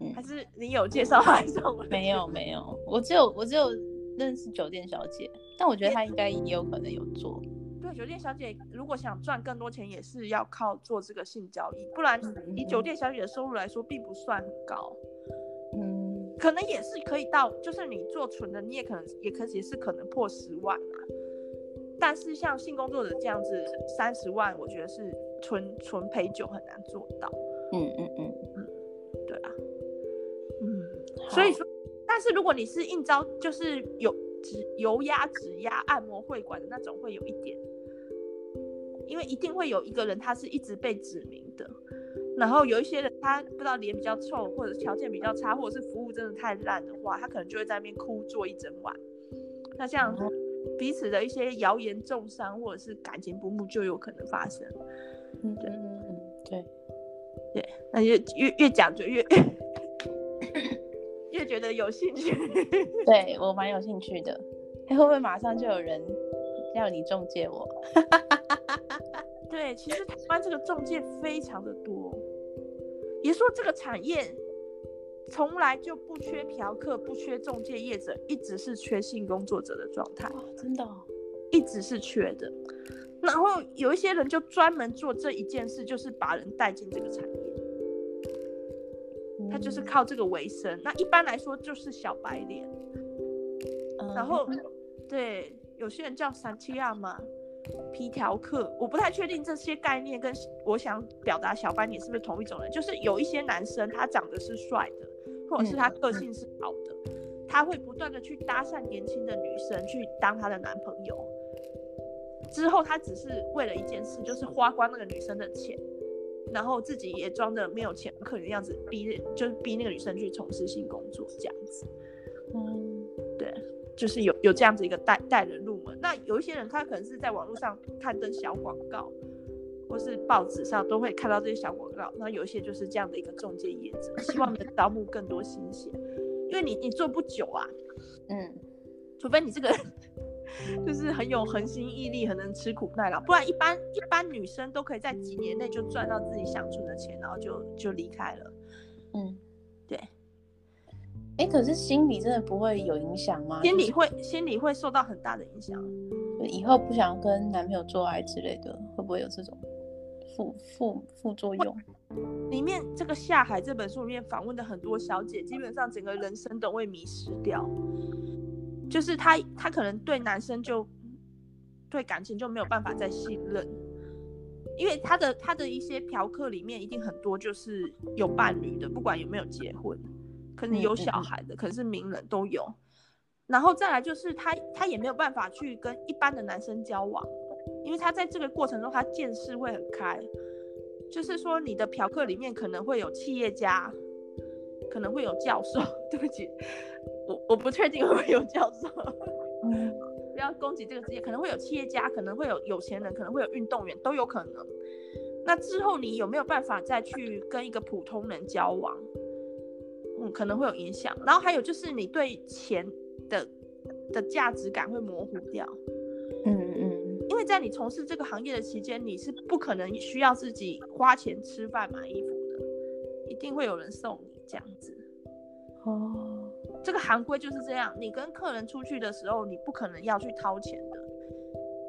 嗯，还是你有介绍还是我？没有 没有，我只有我只有认识酒店小姐，但我觉得她应该也有可能有做。对，酒店小姐如果想赚更多钱，也是要靠做这个性交易，不然以酒店小姐的收入来说，并不算很高。可能也是可以到，就是你做纯的，你也可能也可也是可能破十万啊。但是像性工作者这样子三十万，我觉得是纯纯陪酒很难做到。嗯嗯嗯嗯，对啊，嗯，所以说，但是如果你是应招，就是有指油压、指压、按摩会馆的那种，会有一点，因为一定会有一个人他是一直被指名的。然后有一些人，他不知道脸比较臭，或者条件比较差，或者是服务真的太烂的话，他可能就会在那边哭坐一整晚。那这样彼此的一些谣言重伤，或者是感情不睦，就有可能发生。嗯，对，嗯嗯，对，对，那越越越讲就越越觉得有兴趣。对，我蛮有兴趣的。会不会马上就有人要你中介我？对，其实台湾这个中介非常的多。别说这个产业从来就不缺嫖客，不缺中介业者，一直是缺性工作者的状态。哦，真的，一直是缺的。然后有一些人就专门做这一件事，就是把人带进这个产业。嗯，他就是靠这个为生。那一般来说就是小白脸。嗯，然后，对，有些人叫三七亚嘛。皮条客，我不太确定这些概念跟我想表达小白脸是不是同一种人。就是有一些男生他长得是帅的，或者是他个性是好的，嗯、他会不断的去搭讪年轻的女生去当他的男朋友。之后他只是为了一件事，就是花光那个女生的钱，然后自己也装的没有钱可怜的样子，逼就是逼那个女生去从事性工作这样子。嗯，对。就是有有这样子一个带带人那有一些人他可能是在网络上刊登小广告，或是报纸上都会看到这些小广告，那有一些就是这样的一个中介业者，希望能 招募更多新血，因为你你做不久啊，嗯，除非你这个 就是很有恒心毅力，很能吃苦耐劳，不然一般一般女生都可以在几年内就赚到自己想存的钱，然后就就离开了，嗯，对。哎、欸，可是心理真的不会有影响吗？心理会，心理会受到很大的影响。以后不想跟男朋友做爱之类的，会不会有这种副副副作用？里面这个下海这本书里面访问的很多小姐，基本上整个人生都会迷失掉。就是她，她可能对男生就对感情就没有办法再信任，因为她的她的一些嫖客里面一定很多就是有伴侣的，不管有没有结婚，可能有小孩的，可能是名人都有。然后再来就是他，他也没有办法去跟一般的男生交往，因为他在这个过程中，他见识会很开。就是说，你的嫖客里面可能会有企业家，可能会有教授。对不起，我我不确定会不会有教授。嗯，不要攻击这个职业，可能会有企业家，可能会有有钱人，可能会有运动员，都有可能。那之后你有没有办法再去跟一个普通人交往？嗯，可能会有影响。然后还有就是你对钱的的价值感会模糊掉。嗯嗯。因为在你从事这个行业的期间，你是不可能需要自己花钱吃饭买衣服的，一定会有人送你这样子。哦，这个行规就是这样。你跟客人出去的时候，你不可能要去掏钱的，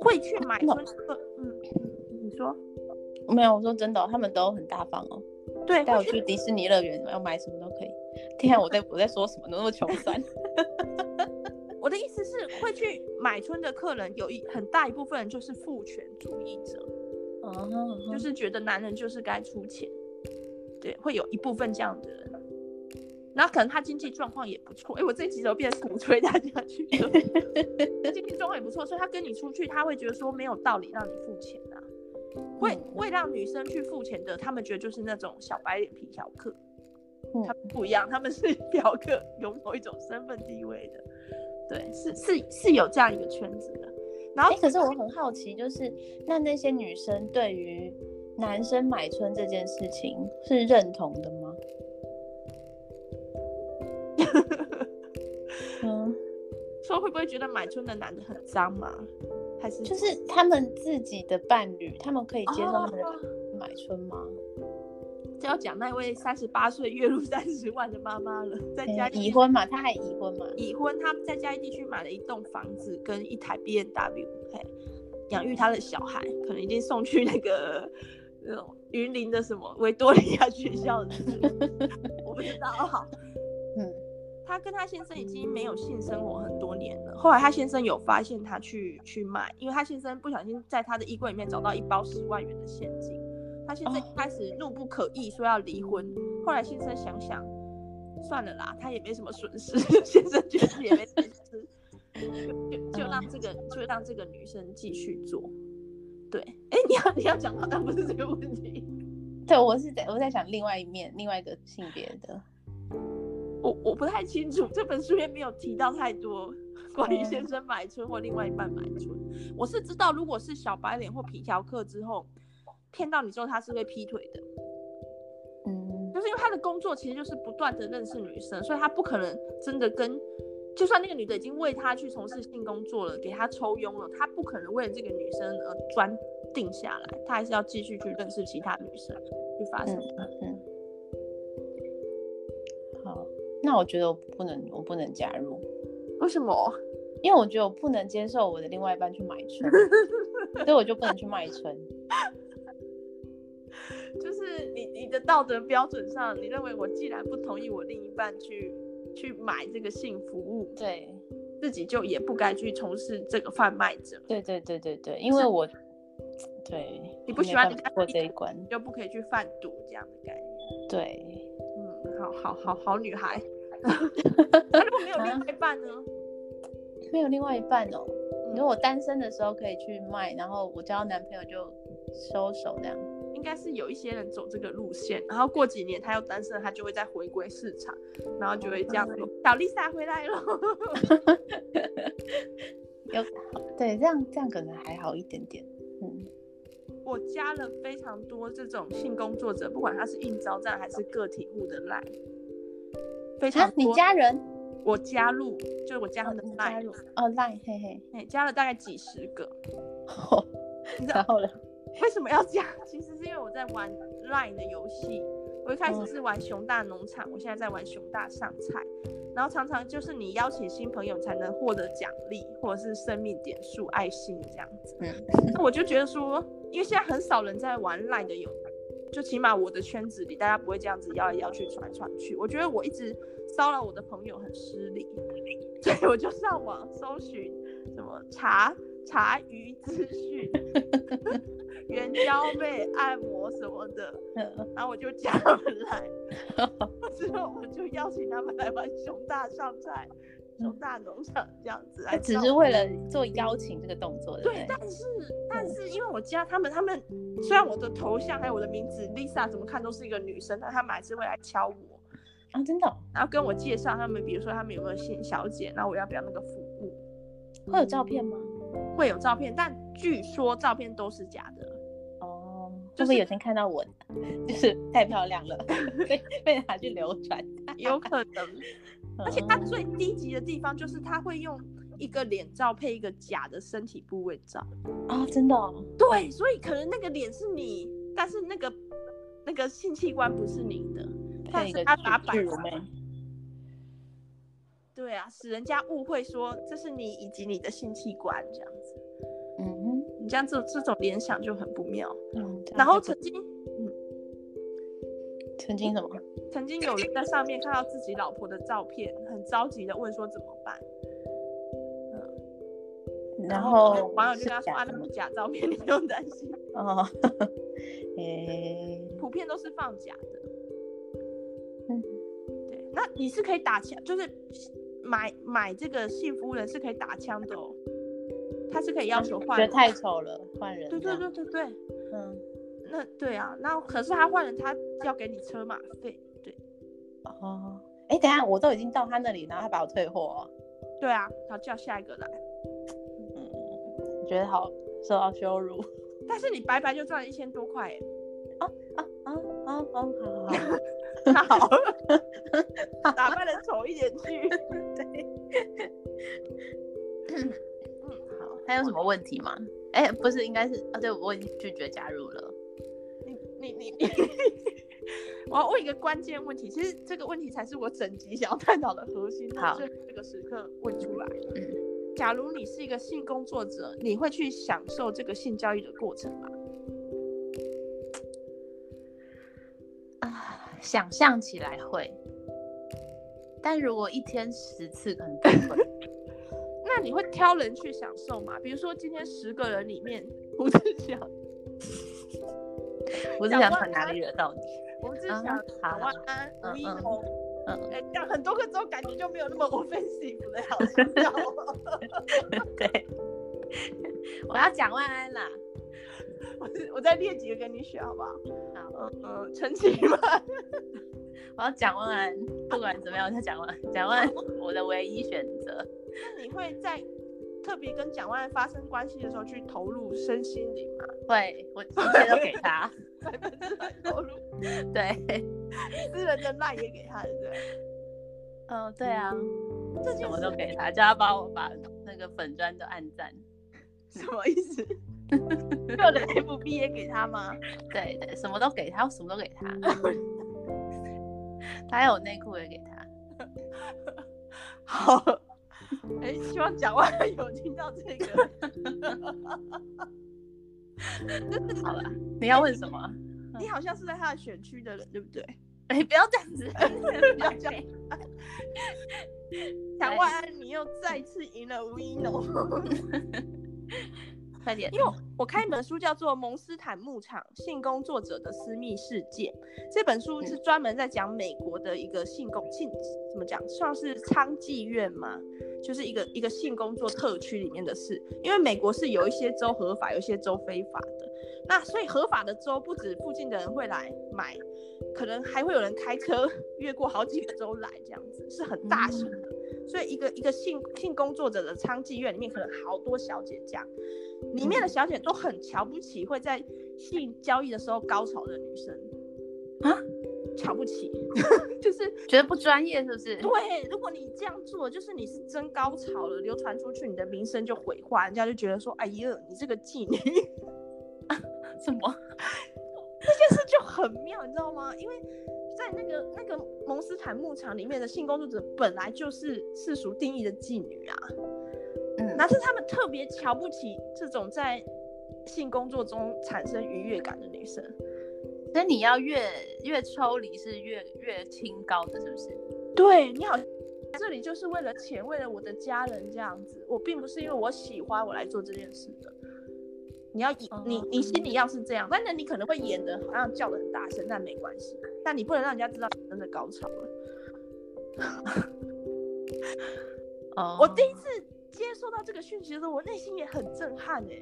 会去买。嗯，你说？没有，我说真的哦，他们都很大方哦。对，带我去迪士尼乐园，要买什么都可以。天啊，我在我在说什么？那么穷酸。我的意思是，会去买春的客人有一很大一部分人就是父权主义者，哦、uh，huh. 就是觉得男人就是该出钱，对，会有一部分这样的人，然后可能他经济状况也不错，哎，我这几集都变成鼓吹大家去，经济状况也不错，所以他跟你出去，他会觉得说没有道理让你付钱啊，会会让女生去付钱的，他们觉得就是那种小白脸皮条客，他们不一样，他们是 嫖客，有某一种身份地位的。对，是是是有这样一个圈子的，然后、欸、可是我很好奇，就是那那些女生对于男生买春这件事情是认同的吗？嗯，说会不会觉得买春的男的很脏吗？还是就是他们自己的伴侣，他们可以接受他们的买春吗？哦就要讲那位三十八岁月入三十万的妈妈了，在家已婚嘛？她还已婚嘛？已婚，她在嘉义地区买了一栋房子跟一台 B N W，嘿，养育她的小孩，可能已经送去那个那种云林的什么维多利亚学校的，我不知道。她跟她先生已经没有性生活很多年了。后来她先生有发现她去去卖，因为她先生不小心在她的衣柜里面找到一包十万元的现金。他现在开始怒不可遏，说要离婚。Oh. 后来先生想想，算了啦，他也没什么损失。先生觉得也没损失，就就就让这个就让这个女生继续做。对，哎、欸，你要你要讲到，但不是这个问题。对，我是在我在想另外一面，另外一个性别的。我我不太清楚，这本书也没有提到太多关于先生买春或另外一半买春。嗯、我是知道，如果是小白脸或皮条客之后。骗到你之后，他是会劈腿的，嗯，就是因为他的工作其实就是不断的认识女生，所以他不可能真的跟，就算那个女的已经为他去从事性工作了，给他抽佣了，他不可能为了这个女生而专定下来，他还是要继续去认识其他女生去发生。嗯，嗯，那我觉得我不能，我不能加入，为什么？因为我觉得我不能接受我的另外一半去买春，所以我就不能去卖春。就是你你的道德标准上，你认为我既然不同意我另一半去去买这个性服务，对，自己就也不该去从事这个贩卖者。对对对对对，因为我，是对，你不喜欢过这一关，就不可以去贩毒这样的概念。对，嗯，好好好好女孩。那如果没有另外一半呢？没有另外一半哦。如果我单身的时候可以去卖，然后我交男朋友就收手这样。应该是有一些人走这个路线，然后过几年他又单身，他就会再回归市场，然后就会这样说：“小丽莎回来了。”有对，这样这样可能还好一点点。嗯，我加了非常多这种性工作者，不管他是应招站还是个体户的 line，非常多。你家人？我加入，就是我加他的 line 哦，line 嘿嘿嘿，加了大概几十个。然后呢？为什么要加？其实是因为我在玩 Line 的游戏。我一开始是玩熊大农场，我现在在玩熊大上菜。然后常常就是你邀请新朋友才能获得奖励或者是生命点数、爱心这样子。嗯，那我就觉得说，因为现在很少人在玩 Line 的有，就起码我的圈子里，大家不会这样子摇来摇去、传来传去。我觉得我一直骚扰我的朋友很失礼，所以我就上网搜寻什么茶茶余资讯。援交妹按摩什么的，然后我就加他们来，之后我就邀请他们来玩熊大上菜、熊大农场这样子。他只是为了做邀请这个动作的。对，但是但是因为我加他们，他们虽然我的头像还有我的名字 Lisa 怎么看都是一个女生，但他们还是会来敲我啊，真的。然后跟我介绍他们，比如说他们有没有新小姐，然后我要不要那个服务？会有照片吗？会有照片，但据说照片都是假的。会不会有天看到我，就是太漂亮了，被被拿去流传？有可能。而且他最低级的地方就是他会用一个脸罩配一个假的身体部位照啊，真的？对，所以可能那个脸是你，但是那个那个性器官不是你的，但是他把摆出来。对啊，使人家误会说这是你以及你的性器官这样子。嗯，你这样这这种联想就很不妙。嗯，然后曾经，嗯，曾经什么？曾经有人在上面看到自己老婆的照片，很着急的问说怎么办？嗯，然后网友就跟他说啊，那么假照片，你不用担心。哦，诶，普遍都是放假的。嗯，对，那你是可以打枪，就是买买这个性服务人是可以打枪的哦。他是可以要求换人，觉得太丑了，换人。对对对对对，嗯，那对啊，那可是他换了，他要给你车马费，对。哦，哎，等下，我都已经到他那里，然后他把我退货哦。对啊，他叫下一个来。嗯，觉得好受到羞辱。但是你白白就赚了一千多块，哎。哦哦哦哦哦，好好，好，好 打扮的丑一点去。对。嗯，好还有什么问题吗？哎、欸，不是，应该是啊，对，我已经拒绝加入了。你你你你，我要问一个关键问题，其实这个问题才是我整集想要探讨的核心。好，这个时刻问出来。嗯，假如你是一个性工作者，你会去享受这个性交易的过程吗？啊，想象起来会，但如果一天十次，可能不会。那你会挑人去享受吗？比如说今天十个人里面，胡志强，胡志强从哪里惹到你？胡志强、蒋万安、吴一农，嗯，哎，讲很多个之后，感觉就没有那么 offensive 了，好笑。对，我要讲万安啦。我我再列几个给你选，好不好？好，嗯，陈其迈。我要讲万安，不管怎么样，我要讲万安，蒋万安，我的唯一选择。那你会在特别跟蒋万安发生关系的时候去投入身心灵吗？会，我一切都给他，投入，对，私人的赖也给他，对不对？嗯，对啊，这什么都给他，叫他帮我把那个粉砖都按赞，什么意思？我的 FB 也给他吗？对对，什么都给他，我什么都给他，他还有内裤也给他，好。哎、欸，希望蒋万安有听到这个。好了，你要问什么？你好像是在他的选区的人，对不对？哎、欸，不要这样子，不要这样。蒋万安，你又再次赢了吴一农。快点，因为我开一本书叫做《蒙斯坦牧场：性工作者的私密世界》，这本书是专门在讲美国的一个性工性怎么讲，算是娼妓院嘛，就是一个一个性工作特区里面的事。因为美国是有一些州合法，有一些州非法的。那所以合法的州不止附近的人会来买，可能还会有人开车越过好几个州来，这样子是很大型的。所以一个一个性性工作者的娼妓院里面，可能好多小姐这样。里面的小姐都很瞧不起会在性交易的时候高潮的女生啊，瞧不起，就是觉得不专业，是不是？对，如果你这样做，就是你是真高潮了，流传出去，你的名声就毁坏，人家就觉得说，哎呀，你这个妓女，什么？这件事就很。很妙，你知道吗？因为在那个那个蒙斯坦牧场里面的性工作者本来就是世俗定义的妓女啊，嗯，那是他们特别瞧不起这种在性工作中产生愉悦感的女生。所以你要越越抽离是越越清高的，是不是？对，你好，这里就是为了钱，为了我的家人这样子，我并不是因为我喜欢我来做这件事的。你要演，你你心里要是这样，但是你可能会演的好像叫的很大声，但没关系。但你不能让人家知道你真的高潮了。哦，我第一次接收到这个讯息的时候，我内心也很震撼哎。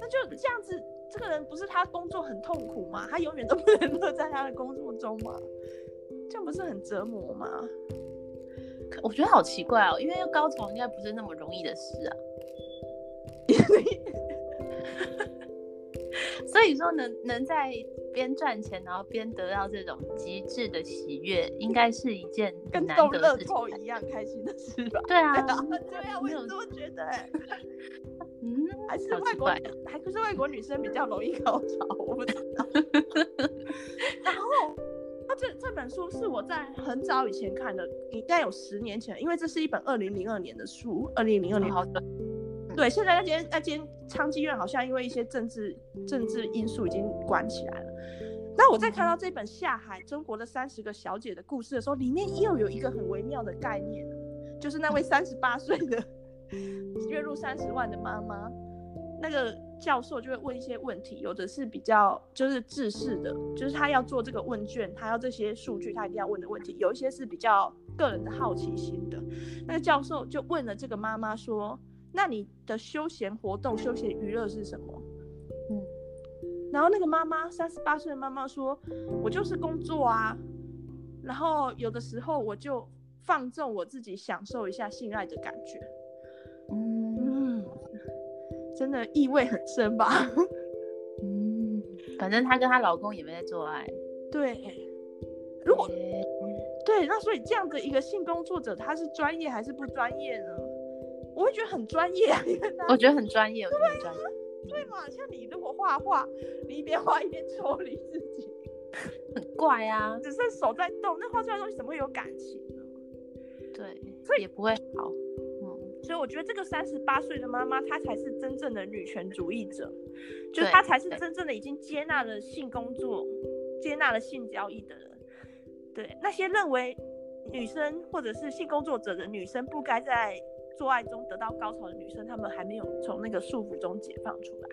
那就这样子，这个人不是他工作很痛苦吗？他永远都不能乐在他的工作中吗？这样不是很折磨吗？我觉得好奇怪哦，因为要高潮应该不是那么容易的事啊。所以说能能在边赚钱，然后边得到这种极致的喜悦，应该是一件跟中乐透一样开心的事吧？对啊，对啊，我也这么觉得。嗯，还是外国，还不是外国女生比较容易高潮，我不知道。然后，那这这本书是我在很早以前看的，应该有十年前，因为这是一本二零零二年的书，二零零二年好的。对，现在那间那间娼妓院好像因为一些政治政治因素已经关起来了。那我在看到这本《下海：中国的三十个小姐的故事》的时候，里面又有一个很微妙的概念，就是那位三十八岁的月入三十万的妈妈，那个教授就会问一些问题，有的是比较就是制式的，就是他要做这个问卷，他要这些数据，他一定要问的问题，有一些是比较个人的好奇心的。那个教授就问了这个妈妈说。那你的休闲活动、休闲娱乐是什么？嗯，然后那个妈妈，三十八岁的妈妈说：“我就是工作啊，然后有的时候我就放纵我自己，享受一下性爱的感觉。”嗯，真的意味很深吧？嗯，反正她跟她老公也没在做爱。对，如果对，那所以这样的一个性工作者，他是专业还是不专业呢？我会觉得很专业我觉得很专业，对啊，对嘛，像你如果画画，你一边画一边抽离自己，很怪啊，只是手在动，那画出来的东西怎么会有感情呢？对，所以也不会好。嗯，所以我觉得这个三十八岁的妈妈，她才是真正的女权主义者，就是她才是真正的已经接纳了性工作、接纳了性交易的人。对，那些认为女生或者是性工作者的女生不该在。做爱中得到高潮的女生，她们还没有从那个束缚中解放出来。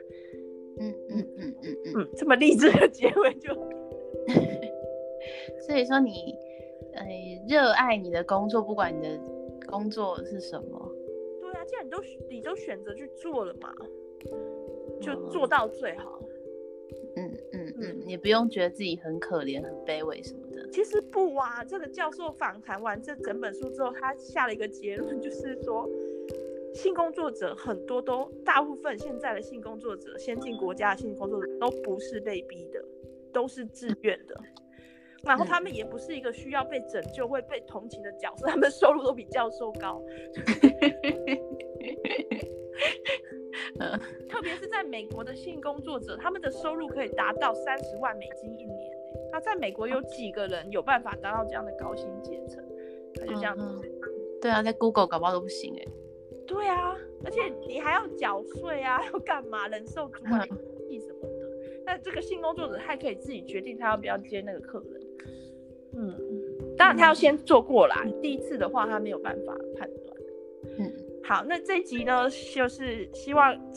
嗯嗯嗯嗯嗯，嗯，这么励志的结尾就，所以说你，呃，热爱你的工作，不管你的工作是什么。对啊，既然你都你都选择去做了嘛，就做到最好。嗯嗯嗯，也不用觉得自己很可怜、很卑微什么的。其实不啊，这个教授访谈完这整本书之后，他下了一个结论，就是说，性工作者很多都，大部分现在的性工作者，先进国家的性工作者都不是被逼的，都是自愿的。然后他们也不是一个需要被拯救、会被同情的角色，他们收入都比教授高。特别是在美国的性工作者，他们的收入可以达到三十万美金一年。那在美国有几个人有办法达到这样的高薪阶层？他就这样子、嗯。对啊，在 Google 搞不好都不行哎。对啊，而且你还要缴税啊，要干嘛？忍受主管意什么的。那、嗯、这个性工作者还可以自己决定他要不要接那个客人。嗯，当然他要先做过来，嗯、第一次的话他没有办法判断。嗯，好，那这一集呢，就是希望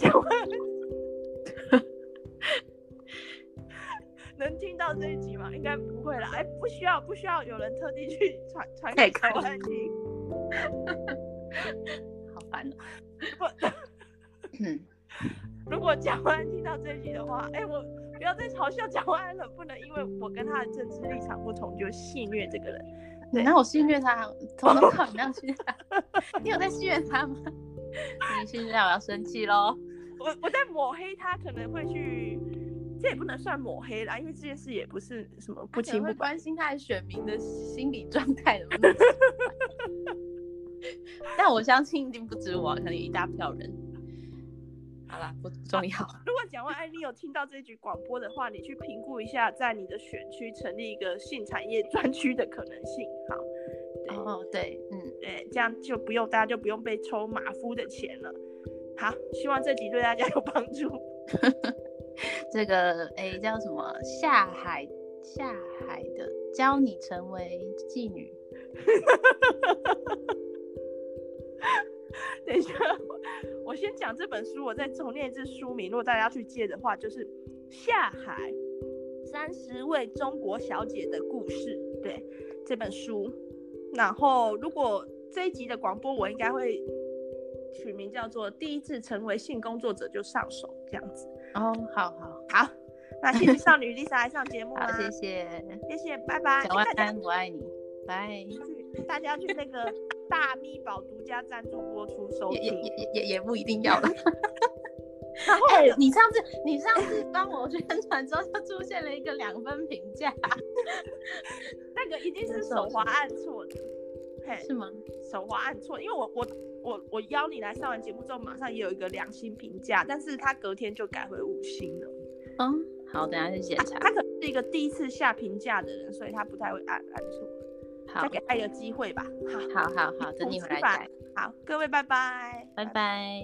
能听到这一集吗？应该不会啦。哎、欸，不需要，不需要有人特地去传传给台湾听。好烦哦。嗯，如果蒋万安听到这一集的话，哎、欸，我不要再嘲笑蒋万安了，不能因为我跟他的政治立场不同就戏虐这个人。对，那我戏虐他，从头到尾那样戏虐他。你有在戏虐他吗？你戏谑他，我要生气喽。我我在抹黑他，可能会去。这也不能算抹黑啦，因为这件事也不是什么不清不。会关心他的选民的心理状态的问题。但我相信一定不止我，可能一大票人。好啦，不重要。如果蒋万安你有听到这局广播的话，你去评估一下，在你的选区成立一个性产业专区的可能性。好，哦，对，嗯，对，这样就不用大家就不用被抽马夫的钱了。好，希望这集对大家有帮助。这个哎叫什么？下海下海的教你成为妓女。等一下，我先讲这本书，我再重念一次书名。如果大家要去借的话，就是《下海三十位中国小姐的故事》。对，这本书。然后，如果这一集的广播，我应该会取名叫做《第一次成为性工作者就上手》这样子。哦，好好好，那谢谢少女 Lisa 来上节目。好，谢谢，谢谢，拜拜。小万安，我爱你，拜。大家去那个。大咪宝独家赞助播出收听，也也也也不一定要了。然后、欸，你上次你上次帮我宣传之后，就出现了一个两分评价，那个一定是手滑按错的，嘿，是吗？手滑按错，因为我我我我邀你来上完节目之后，马上也有一个良心评价，但是他隔天就改回五星了。嗯，好，等下去检查。他可能是一个第一次下评价的人，所以他不太会按按错。好再给他一个机会吧。好，好，好，好，等你回来改。好，各位，拜拜，拜拜。